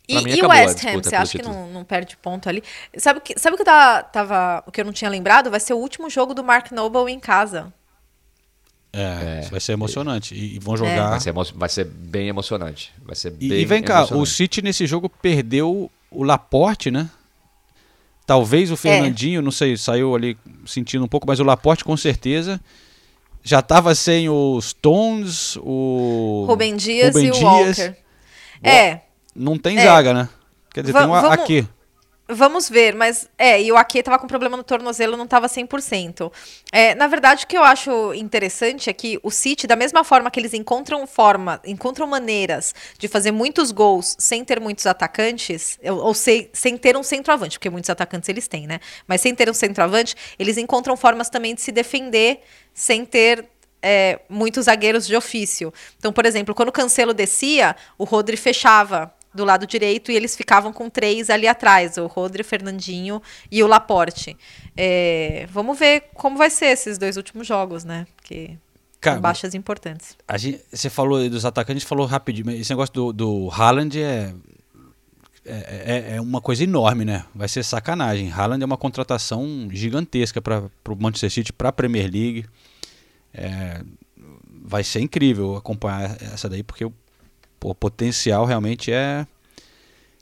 pra E, e o West Ham, disputa você acha que não, não perde ponto ali? Sabe o que, sabe o que eu tava, tava- o que eu não tinha lembrado? Vai ser o último jogo do Mark Noble em casa. É, isso vai ser emocionante. E, e vão É. jogar. Vai ser, emo- vai ser bem emocionante. Vai ser E, bem e vem cá, o. City nesse jogo perdeu o Laporte, né? Talvez o Fernandinho, não sei, saiu ali sentindo um pouco, mas o Laporte com certeza. Já estava sem os Stones, o. Rubem Dias Rubem e o Dias. Walker. É, Não tem É. zaga, né? Quer dizer, Va- tem um vamos- aqui. Vamos ver, mas é, e o Ake tava com problema no tornozelo, não tava 100%. É, na verdade, o que eu acho interessante é que o City, da mesma forma que eles encontram forma, encontram maneiras de fazer muitos gols sem ter muitos atacantes, ou, ou sem, sem ter um centroavante, porque muitos atacantes eles têm, né? Mas sem ter um centroavante, eles encontram formas também de se defender sem ter é, muitos zagueiros de ofício. Então, por exemplo, quando o Cancelo descia, o Rodri fechava do lado direito e eles ficavam com três ali atrás, o Rodri, o Fernandinho e o Laporte. É, vamos ver como vai ser esses dois últimos jogos, né? Porque Cara, são baixas importantes. A gente, você falou dos atacantes, falou rapidinho, mas esse negócio do, do Haaland é, é, é- é uma coisa enorme, né? Vai ser sacanagem. Haaland é uma contratação gigantesca para o Manchester City, para a Premier League. É, vai ser incrível acompanhar essa daí, porque o, potencial realmente é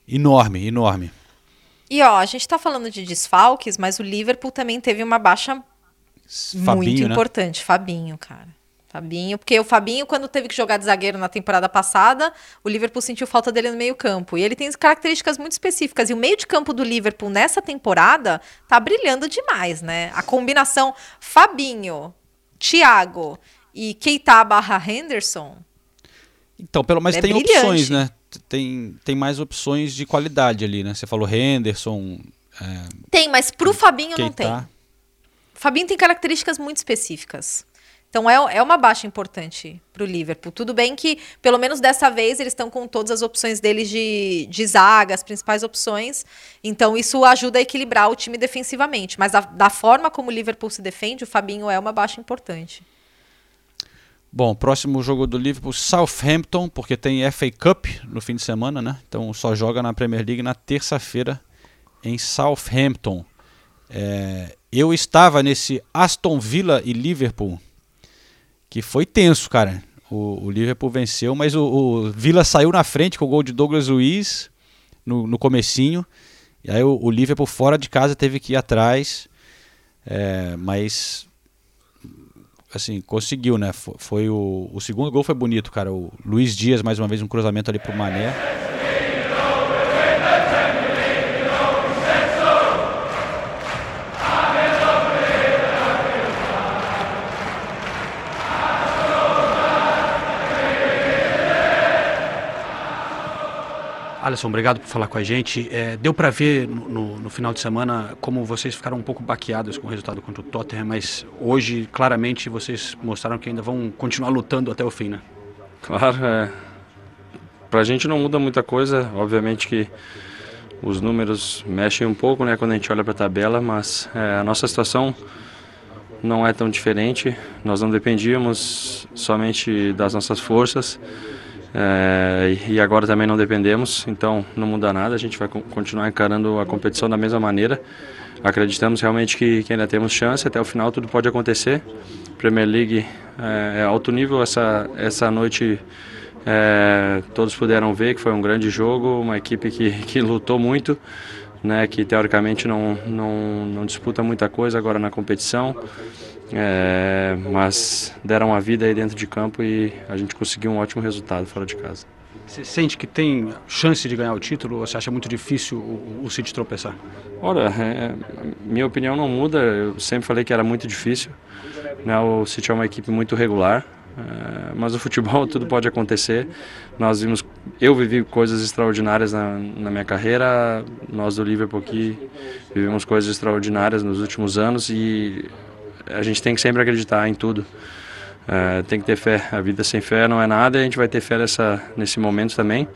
enorme, enorme. E ó, a gente tá falando de desfalques, mas o Liverpool também teve uma baixa muito Fabinho, né? importante. Fabinho, cara. Fabinho, porque o Fabinho, quando teve que jogar de zagueiro na temporada passada, o Liverpool sentiu falta dele no meio-campo. E ele tem características muito específicas. E o meio de campo do Liverpool nessa temporada tá brilhando demais, né? A combinação Fabinho, Thiago e Keita barra Henderson. Então, pelo menos É tem brilhante. opções, né? Tem, tem mais opções de qualidade ali, né? Você falou Henderson, é, Tem, mas pro Fabinho não tem. O Fabinho tem características muito específicas. Então é, é uma baixa importante para o Liverpool. Tudo bem que, pelo menos dessa vez, eles estão com todas as opções deles de, de zaga, as principais opções. Então isso ajuda a equilibrar o time defensivamente. Mas a- da forma como o Liverpool se defende, o Fabinho é uma baixa importante. Bom, próximo jogo do Liverpool, Southampton, porque tem FA Cup no fim de semana, né? Então só joga na Premier League na terça-feira em Southampton. É, eu estava nesse Aston Villa e Liverpool, que foi tenso, cara. O, o Liverpool venceu, mas o, o Villa saiu na frente com o gol de Douglas Luiz no, no comecinho. E aí o, o Liverpool fora de casa teve que ir atrás. É, mas assim, conseguiu, né? Fo- Foi, o, o segundo gol foi bonito, cara. O Luiz Dias, mais uma vez, um cruzamento ali pro Mané. Alisson, obrigado por falar com a gente. É, deu para ver no, no- final de semana como vocês ficaram um pouco baqueados com o resultado contra o Tottenham, mas hoje, claramente, vocês mostraram que ainda vão continuar lutando até o fim, né? Claro, é. Pra gente não muda muita coisa, obviamente que os números mexem um pouco, né, quando a gente olha para a tabela, mas é, a nossa situação não é tão diferente. Nós não dependíamos somente das nossas forças é, e agora também não dependemos, então não muda nada. A gente vai co- continuar encarando a competição da mesma maneira. Acreditamos realmente que, que ainda temos chance, até o final tudo pode acontecer. Premier League é, é alto nível, essa, essa noite é, todos puderam ver que foi um grande jogo, uma equipe que, que lutou muito, né, que teoricamente não, não, não disputa muita coisa agora na competição, é, mas deram a vida aí dentro de campo e a gente conseguiu um ótimo resultado fora de casa. Você sente que tem chance de ganhar o título ou você acha muito difícil o, o City tropeçar? Olha, é, minha opinião não muda. Eu sempre falei que era muito difícil. Né? O City é uma equipe muito regular, é, mas o futebol tudo pode acontecer. Nós vimos, eu vivi coisas extraordinárias na, na minha carreira. Nós do Liverpool aqui vivemos coisas extraordinárias nos últimos anos e a gente tem que sempre acreditar em tudo. É, tem que ter fé. A vida sem fé não é nada e a gente vai ter fé nessa, nesse momento também.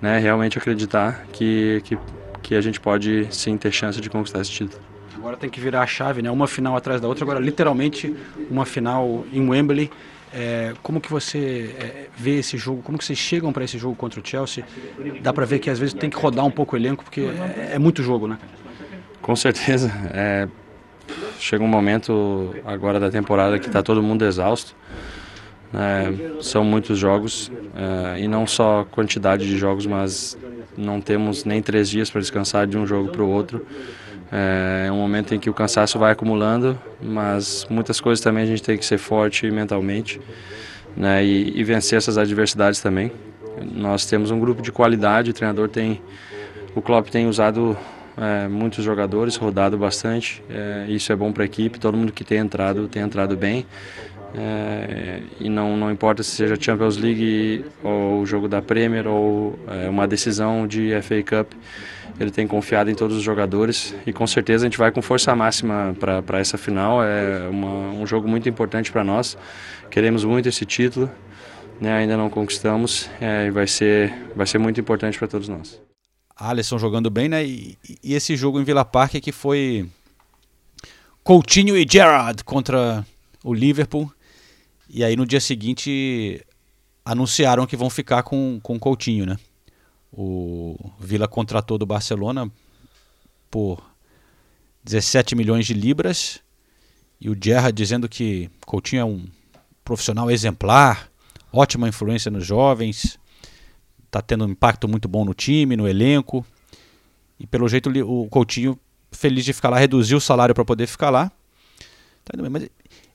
Né? Realmente acreditar que, que, que a gente pode sim ter chance de conquistar esse título. Agora tem que virar a chave, né? Uma final atrás da outra. Agora, literalmente, uma final em Wembley. É, como que você é, vê esse jogo? Como que vocês chegam para esse jogo contra o Chelsea? Dá para ver que às vezes tem que rodar um pouco o elenco porque é, é muito jogo, né? Com certeza. É, chega um momento agora da temporada que está todo mundo exausto. É, são muitos jogos é, e não só quantidade de jogos, mas não temos nem três dias para descansar de um jogo para o outro. É, é um momento em que o cansaço vai acumulando, mas muitas coisas também a gente tem que ser forte mentalmente né, e, e vencer essas adversidades também. Nós temos um grupo de qualidade, o treinador tem, o Klopp tem usado é, muitos jogadores, rodado bastante. É, isso é bom para a equipe. Todo mundo que tem entrado tem entrado bem. É, e não, não importa se seja Champions League ou o jogo da Premier ou é, uma decisão de FA Cup, ele tem confiado em todos os jogadores e com certeza a gente vai com força máxima para essa final. É uma, um jogo muito importante para nós. Queremos muito esse título, né, ainda não conquistamos é, e vai ser, vai ser muito importante para todos nós. Alisson jogando bem, né? E, e, esse jogo em Vila Park que foi Coutinho e Gerrard contra o Liverpool. E aí no dia seguinte anunciaram que vão ficar com, com Coutinho, né? O Vila contratou do Barcelona por 17 milhões de libras. E o Gerrard dizendo que Coutinho é um profissional exemplar, ótima influência nos jovens tá tendo um impacto muito bom no time, no elenco. E pelo jeito o Coutinho, feliz de ficar lá, reduziu o salário para poder ficar lá. Tá Mas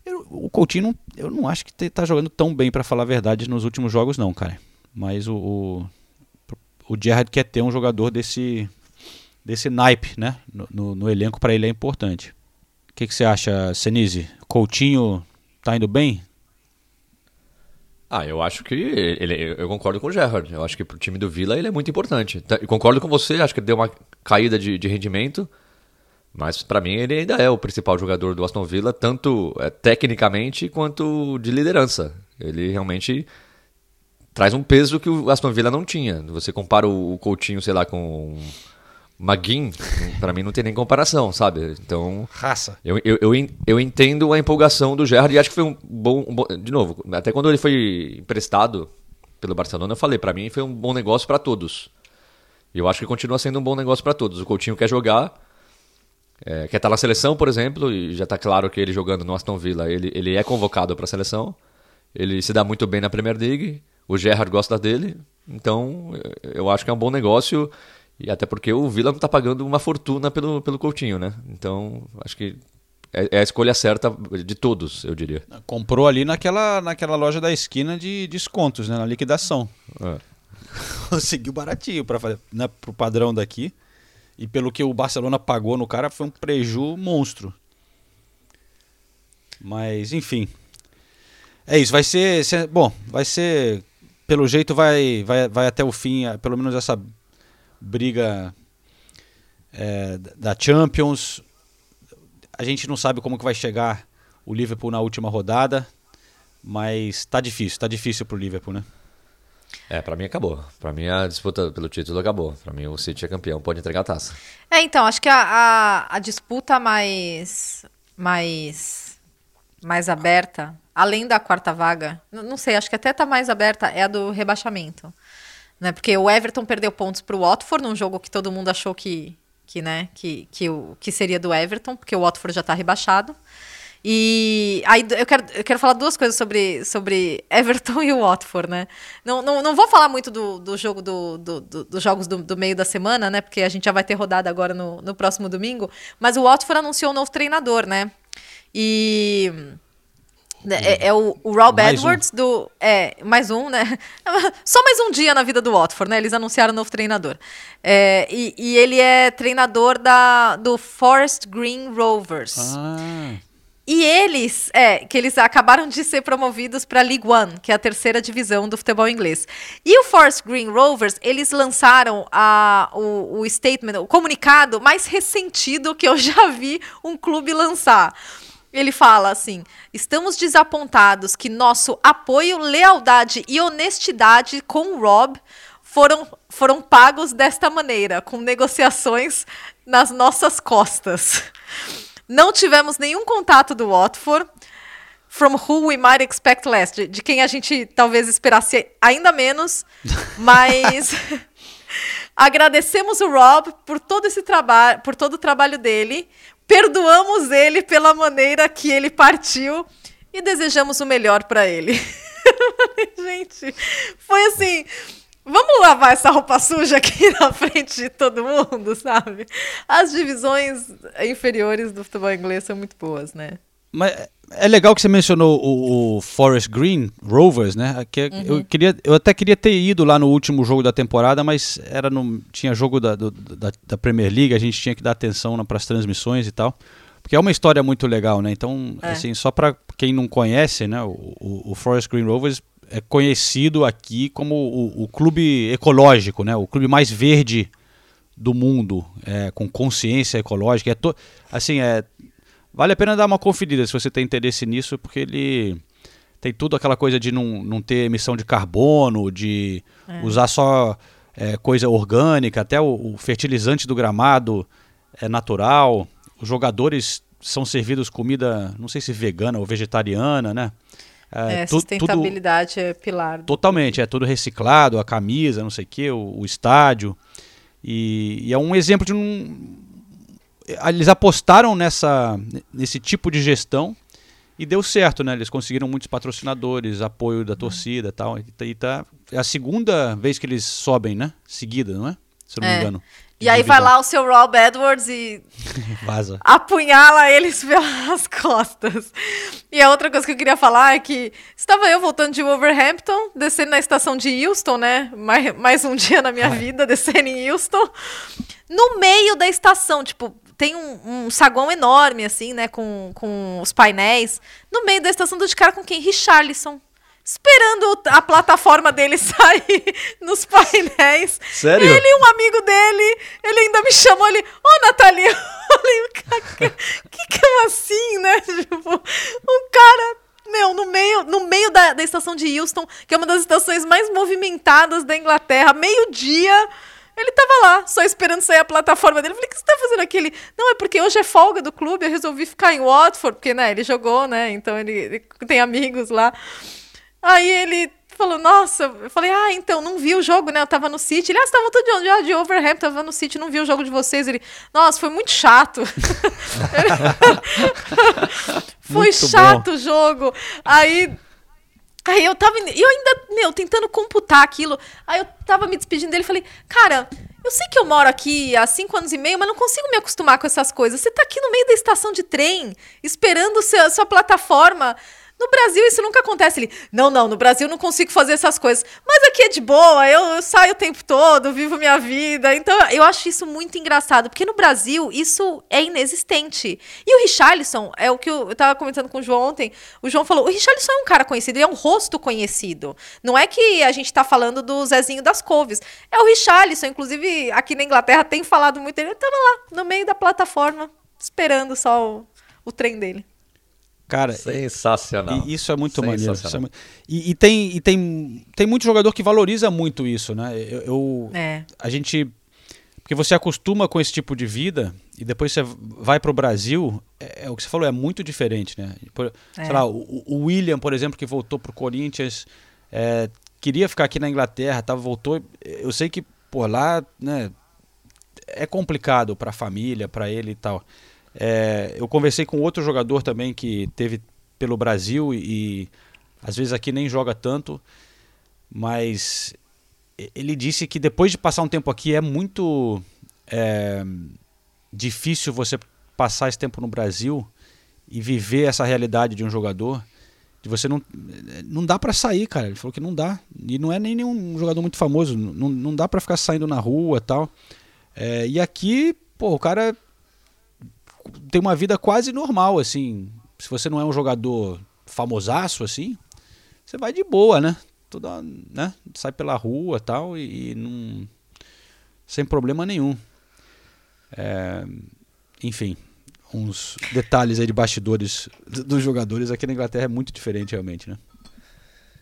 eu, o Coutinho, não, eu não acho que tá jogando tão bem, para falar a verdade, nos últimos jogos, não, cara. Mas o, o, o quer ter um jogador desse, desse naipe, né? No, no, no elenco, para ele é importante. O que, que você acha, Senise? Coutinho tá indo bem? Ah, eu acho que ele, eu concordo com o Gerrard. Eu acho que pro time do Vila ele é muito importante. Eu concordo com você, acho que deu uma caída de, de rendimento, mas para mim ele ainda é o principal jogador do Aston Villa, tanto é, tecnicamente quanto de liderança. Ele realmente traz um peso que o Aston Villa não tinha. Você compara o Coutinho, sei lá, com Maguin, para mim não tem nem comparação, sabe? Então. Raça. Eu, eu, eu, eu, entendo a empolgação do Gerrard e acho que foi um bom, um bom. De novo, até quando ele foi emprestado pelo Barcelona, eu falei, para mim foi um bom negócio para todos. E eu acho que continua sendo um bom negócio para todos. O Coutinho quer jogar, é, quer estar na seleção, por exemplo, e já tá claro que ele jogando no Aston Villa, ele, ele é convocado para a seleção. Ele se dá muito bem na Premier League. O Gerrard gosta dele. Então, eu acho que é um bom negócio. E até porque o Vila não está pagando uma fortuna pelo, pelo Coutinho, né? Então, acho que é, é, a escolha certa de todos, eu diria. Comprou ali naquela, naquela loja da esquina de descontos, né? Na liquidação. É. Conseguiu baratinho para né, o padrão daqui. E pelo que o Barcelona pagou no cara, foi um preju monstro. Mas, enfim. É isso, vai ser, ser. Bom, vai ser. Pelo jeito, vai, vai, vai até o fim, pelo menos essa briga é, da Champions. A gente não sabe como que vai chegar o Liverpool na última rodada, mas tá difícil, tá difícil pro Liverpool, né? É, para mim acabou. Para mim a disputa pelo título acabou. Para mim o City é campeão, pode entregar a taça. É, então, acho que a, a, a disputa mais mais mais aberta, além da quarta vaga, não sei, acho que até tá mais aberta é a do rebaixamento né? Porque o Everton perdeu pontos para o Watford num jogo que todo mundo achou que, que, né, que, que, o, que seria do Everton, porque o Watford já está rebaixado. E aí eu quero, eu quero falar duas coisas sobre, sobre Everton e o Watford, né? Não, não, não vou falar muito do, do jogo do, do, do dos jogos do, do, meio da semana, né? Porque a gente já vai ter rodada agora no, no próximo domingo. Mas o Watford anunciou um novo treinador, né? E é, é o, o, Rob mais Edwards um. do. É, mais um, né? Só mais um dia na vida do Watford, né? Eles anunciaram um novo treinador. É, e, e, ele é treinador da, do Forest Green Rovers. Ah. E eles, é, que eles acabaram de ser promovidos para a League One, que é a terceira divisão do futebol inglês. E o Forest Green Rovers, eles lançaram a, o, o statement, o comunicado mais ressentido que eu já vi um clube lançar. Ele fala assim: estamos desapontados que nosso apoio, lealdade e honestidade com o Rob foram, foram pagos desta maneira, com negociações nas nossas costas. Não tivemos nenhum contato do Watford. from who we might expect less, de, de quem a gente talvez esperasse ainda menos, mas agradecemos o Rob por todo esse trabalho, por todo o trabalho dele, perdoamos ele pela maneira que ele partiu e desejamos o melhor para ele. gente, foi assim, Vamos lavar essa roupa suja aqui na frente de todo mundo, sabe? As divisões inferiores do futebol inglês são muito boas, né? Mas é legal que você mencionou o, o Forest Green Rovers, né? Que Uhum. eu, queria, eu até queria ter ido lá no último jogo da temporada, mas era no, tinha jogo da, do- da, da Premier League, a gente tinha que dar atenção para as transmissões e tal. Porque é uma história muito legal, né? Então, É. assim, só para quem não conhece, né? O, o, o Forest Green Rovers é conhecido aqui como o, o clube ecológico, né? O clube mais verde do mundo, é, com consciência ecológica. É to, assim, é, vale a pena dar uma conferida se você tem interesse nisso, porque ele tem tudo aquela coisa de não, não ter emissão de carbono, de É. usar só é, coisa orgânica, até o, o fertilizante do gramado é natural. Os jogadores são servidos comida, não sei se vegana ou vegetariana, né? É, tu- tudo- sustentabilidade é pilar. Totalmente, é tudo reciclado, a camisa, não sei o que, o, o estádio. E, e é um exemplo de um. Eles apostaram nessa, nesse tipo de gestão e deu certo, né? Eles conseguiram muitos patrocinadores, apoio da torcida e tal. E, tá- tá, é a segunda vez que eles sobem, né? Seguida, não é? Se eu não me É. engano. E aí vai lá o seu Rob Edwards e Vaza. apunhala eles pelas costas. E a outra coisa que eu queria falar é que estava eu voltando de Wolverhampton, descendo na estação de Euston, né? Mais, mais um dia na minha vida, descendo em Euston. No meio da estação, tipo, tem um, um saguão enorme, assim, né? Com, com os painéis. No meio da estação, do de cara com quem? Richarlison. Esperando a plataforma dele sair nos painéis. Sério? Ele e um amigo dele, ele ainda me chamou ali, ô Nathalie, eu falei, "Caca, que que é assim, né? Tipo, um cara, meu, no meio, no meio da, da estação de Houston, que é uma das estações mais movimentadas da Inglaterra, meio-dia, ele tava lá, só esperando sair a plataforma dele. Eu falei, o que você tá fazendo aqui? Ele, não, é porque hoje é folga do clube, eu resolvi ficar em Watford, porque, né, ele jogou, né, então ele, ele tem amigos lá. Aí ele falou, nossa, eu falei, ah, então, não vi o jogo, né? Eu tava no City. Ele, ah, você tava todo de onde? Ah, de Overhampton, tava no City, não vi o jogo de vocês. Ele, nossa, foi muito chato. foi Muito chato o jogo. Aí. Aí eu tava. Eu ainda, meu, tentando computar aquilo. Aí eu tava me despedindo dele e falei, cara. Eu sei que eu moro aqui há cinco anos e meio, mas não consigo me acostumar com essas coisas. Você tá aqui no meio da estação de trem, esperando o seu- a sua plataforma. No Brasil isso nunca acontece. Ele, não, não, no Brasil não consigo fazer essas coisas. Mas aqui é de boa, eu, eu saio o tempo todo, vivo minha vida. Então eu acho isso muito engraçado, porque no Brasil isso é inexistente. E o Richarlison, é o que eu, eu tava comentando com o João ontem. O João falou: o Richarlison é um cara conhecido, ele é um rosto conhecido. Não é que a gente tá falando do Zezinho das Couves. É o Richarlison, inclusive aqui na Inglaterra tem falado muito dele. Ele tava lá, no meio da plataforma, esperando só o, o trem dele. Cara, sensacional. E isso é muito maneiro. É muito- E, e tem, e tem, tem muito jogador que valoriza muito isso, né? Eu, eu- É. a gente, porque você acostuma com esse tipo de vida e depois você vai para o Brasil, é, é o que você falou, é muito diferente, né? Por- É. Sei lá, o, o William, por exemplo, que voltou pro Corinthians, é, queria ficar aqui na Inglaterra, tava, voltou. Eu sei que por lá, né? É complicado para a família, para ele e tal. É, eu conversei com outro jogador também que teve pelo Brasil e, e às vezes aqui nem joga tanto, mas ele disse que depois de passar um tempo aqui é muito é, difícil você passar esse tempo no Brasil e viver essa realidade de um jogador. De você não. Não dá pra sair, cara. Ele falou que não dá. E não é nem nenhum jogador muito famoso. Não, não dá pra ficar saindo na rua tal. É, e aqui, pô, o cara tem uma vida quase normal, assim. Se você não é um jogador famosaço, assim, você vai de boa, né? Toda, né? Sai pela rua tal, e, e não. Sem problema nenhum. É, enfim, uns detalhes aí de bastidores dos jogadores aqui na Inglaterra é muito diferente, realmente, né?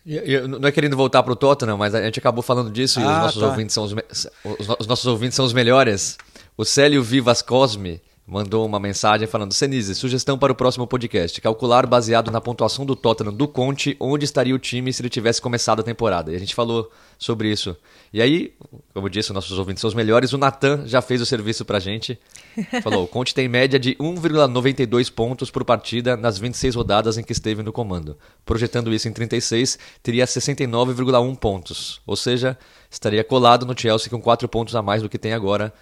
E- e não é querendo voltar pro Tottenham, mas a gente acabou falando disso e Ah, os nossos tá. ouvintes são os, os, os nossos ouvintes são os melhores. O Célio Vivas Cosme mandou uma mensagem falando: Senise, sugestão para o próximo podcast. Calcular baseado na pontuação do Tottenham do Conte, onde estaria o time se ele tivesse começado a temporada. E a gente falou sobre isso. E aí, como eu disse, nossos ouvintes são os melhores. O Natan já fez o serviço pra gente. Falou: o Conte tem média de 1,92 pontos por partida nas 26 rodadas em que esteve no comando. Projetando isso em 36, teria 69,1 pontos. Ou seja, estaria colado no Chelsea com 4 pontos a mais do que tem agora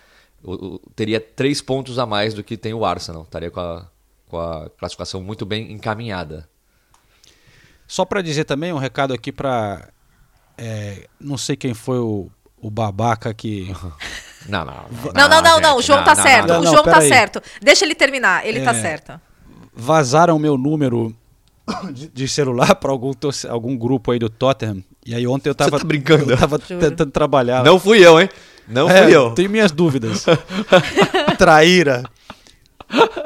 teria três pontos a mais do que tem o Arsenal. Estaria com a, com a classificação muito bem encaminhada. Só para dizer também um recado aqui para é, não sei quem foi o, o babaca que não, não, não, não, não, não, não, o João não, tá não, certo, não, o João tá aí. certo. Deixa ele terminar, ele tá é, tá certo. Vazaram meu número de, de celular para algum, algum grupo aí do Tottenham. E aí ontem eu tava Você tá brincando. Eu tava tentando trabalhar. Não fui eu, hein? Não é, fui eu. Tenho minhas dúvidas. Traíra.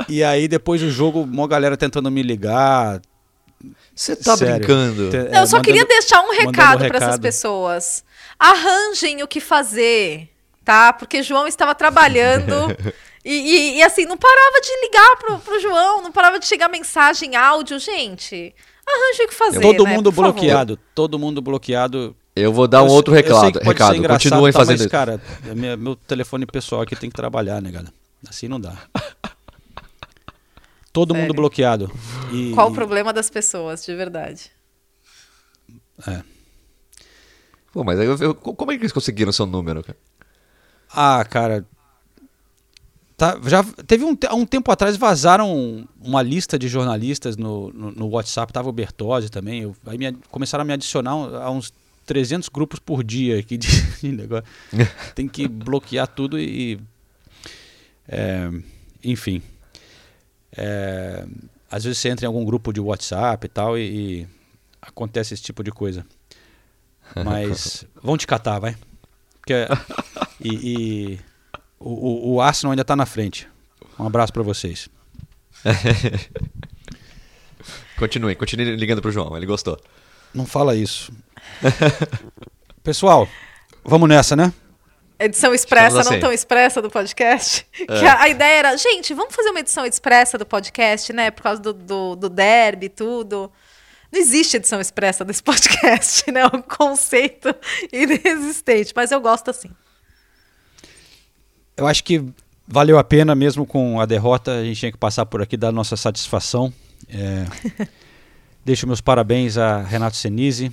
E aí, depois do jogo, uma galera tentando me ligar. Você tá Sério. brincando? Não, eu só mandando, queria deixar um recado para essas pessoas. Arranjem o que fazer, tá? Porque João estava trabalhando. e, e, e, assim, não parava de ligar pro, pro João, não parava de chegar mensagem, áudio. Gente, arranje o que fazer. Todo né? mundo bloqueado. Todo mundo bloqueado. Eu vou dar um eu, outro recado. recado. Continuem tá, fazendo mas, cara, é minha, meu telefone pessoal aqui tem que trabalhar, né, cara? Assim não dá. Todo Sério? mundo bloqueado. E, Qual o problema das pessoas, de verdade? É. Pô, mas eu, eu, como é que eles conseguiram seu número, cara? Ah, cara. Tá, já teve um, um tempo atrás vazaram uma lista de jornalistas no, no, no WhatsApp, tava o Bertozzi também. Eu, aí me, começaram a me adicionar a uns 300 grupos por dia aqui de, negócio. Tem que bloquear tudo e. É, enfim. É, às vezes você entra em algum grupo de WhatsApp e tal e, e acontece esse tipo de coisa. Mas vão te catar, vai. Porque, e, e o, o, o Arsenal ainda está na frente. Um abraço para vocês. continue, continue ligando pro João, ele gostou. Não fala isso. Pessoal, vamos nessa, né? Edição expressa, assim. não tão expressa do podcast. É. Que a, a, ideia era, gente, vamos fazer uma edição expressa do podcast, né? Por causa do, do, do derby e tudo. Não existe edição expressa desse podcast, né? É um conceito inexistente, mas eu gosto assim. Eu acho que valeu a pena, mesmo com a derrota, a gente tinha que passar por aqui, dar nossa satisfação. É, deixo meus parabéns a Renato Senise,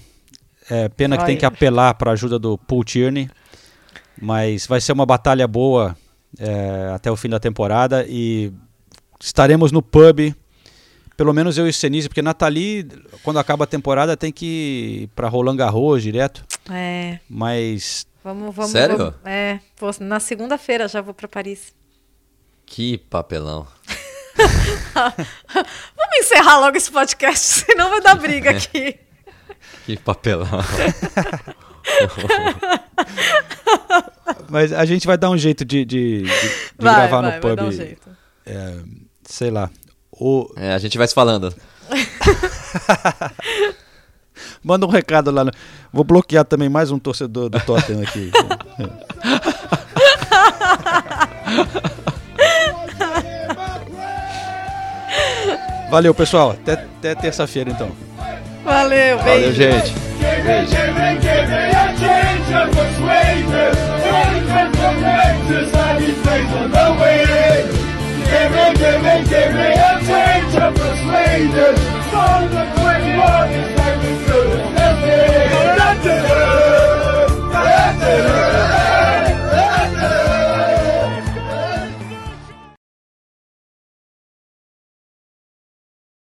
é, pena que tem que apelar para a ajuda do Paul Tierney, mas vai ser uma batalha boa é, até o fim da temporada e estaremos no pub, pelo menos eu e o Senise, porque Nathalie, quando acaba a temporada, tem que ir para Roland Garros direto. É. Mas. Vamos, vamos. Sério? Vamos, é, na segunda-feira já vou para Paris. Que papelão. vamos encerrar logo esse podcast, senão vai dar briga aqui. Que papelão. Mas a gente vai dar um jeito de, de, de, de vai, gravar vai, no pub. Vai dar um jeito. É, sei lá. O... É, a gente vai se falando. Manda um recado lá. No... Vou bloquear também mais um torcedor do Tottenham aqui. Valeu, pessoal. Até, até terça-feira, então. Valeu, beijo. Valeu, gente. Beijo. Give me, give me, give me a change of persuasion. From the 21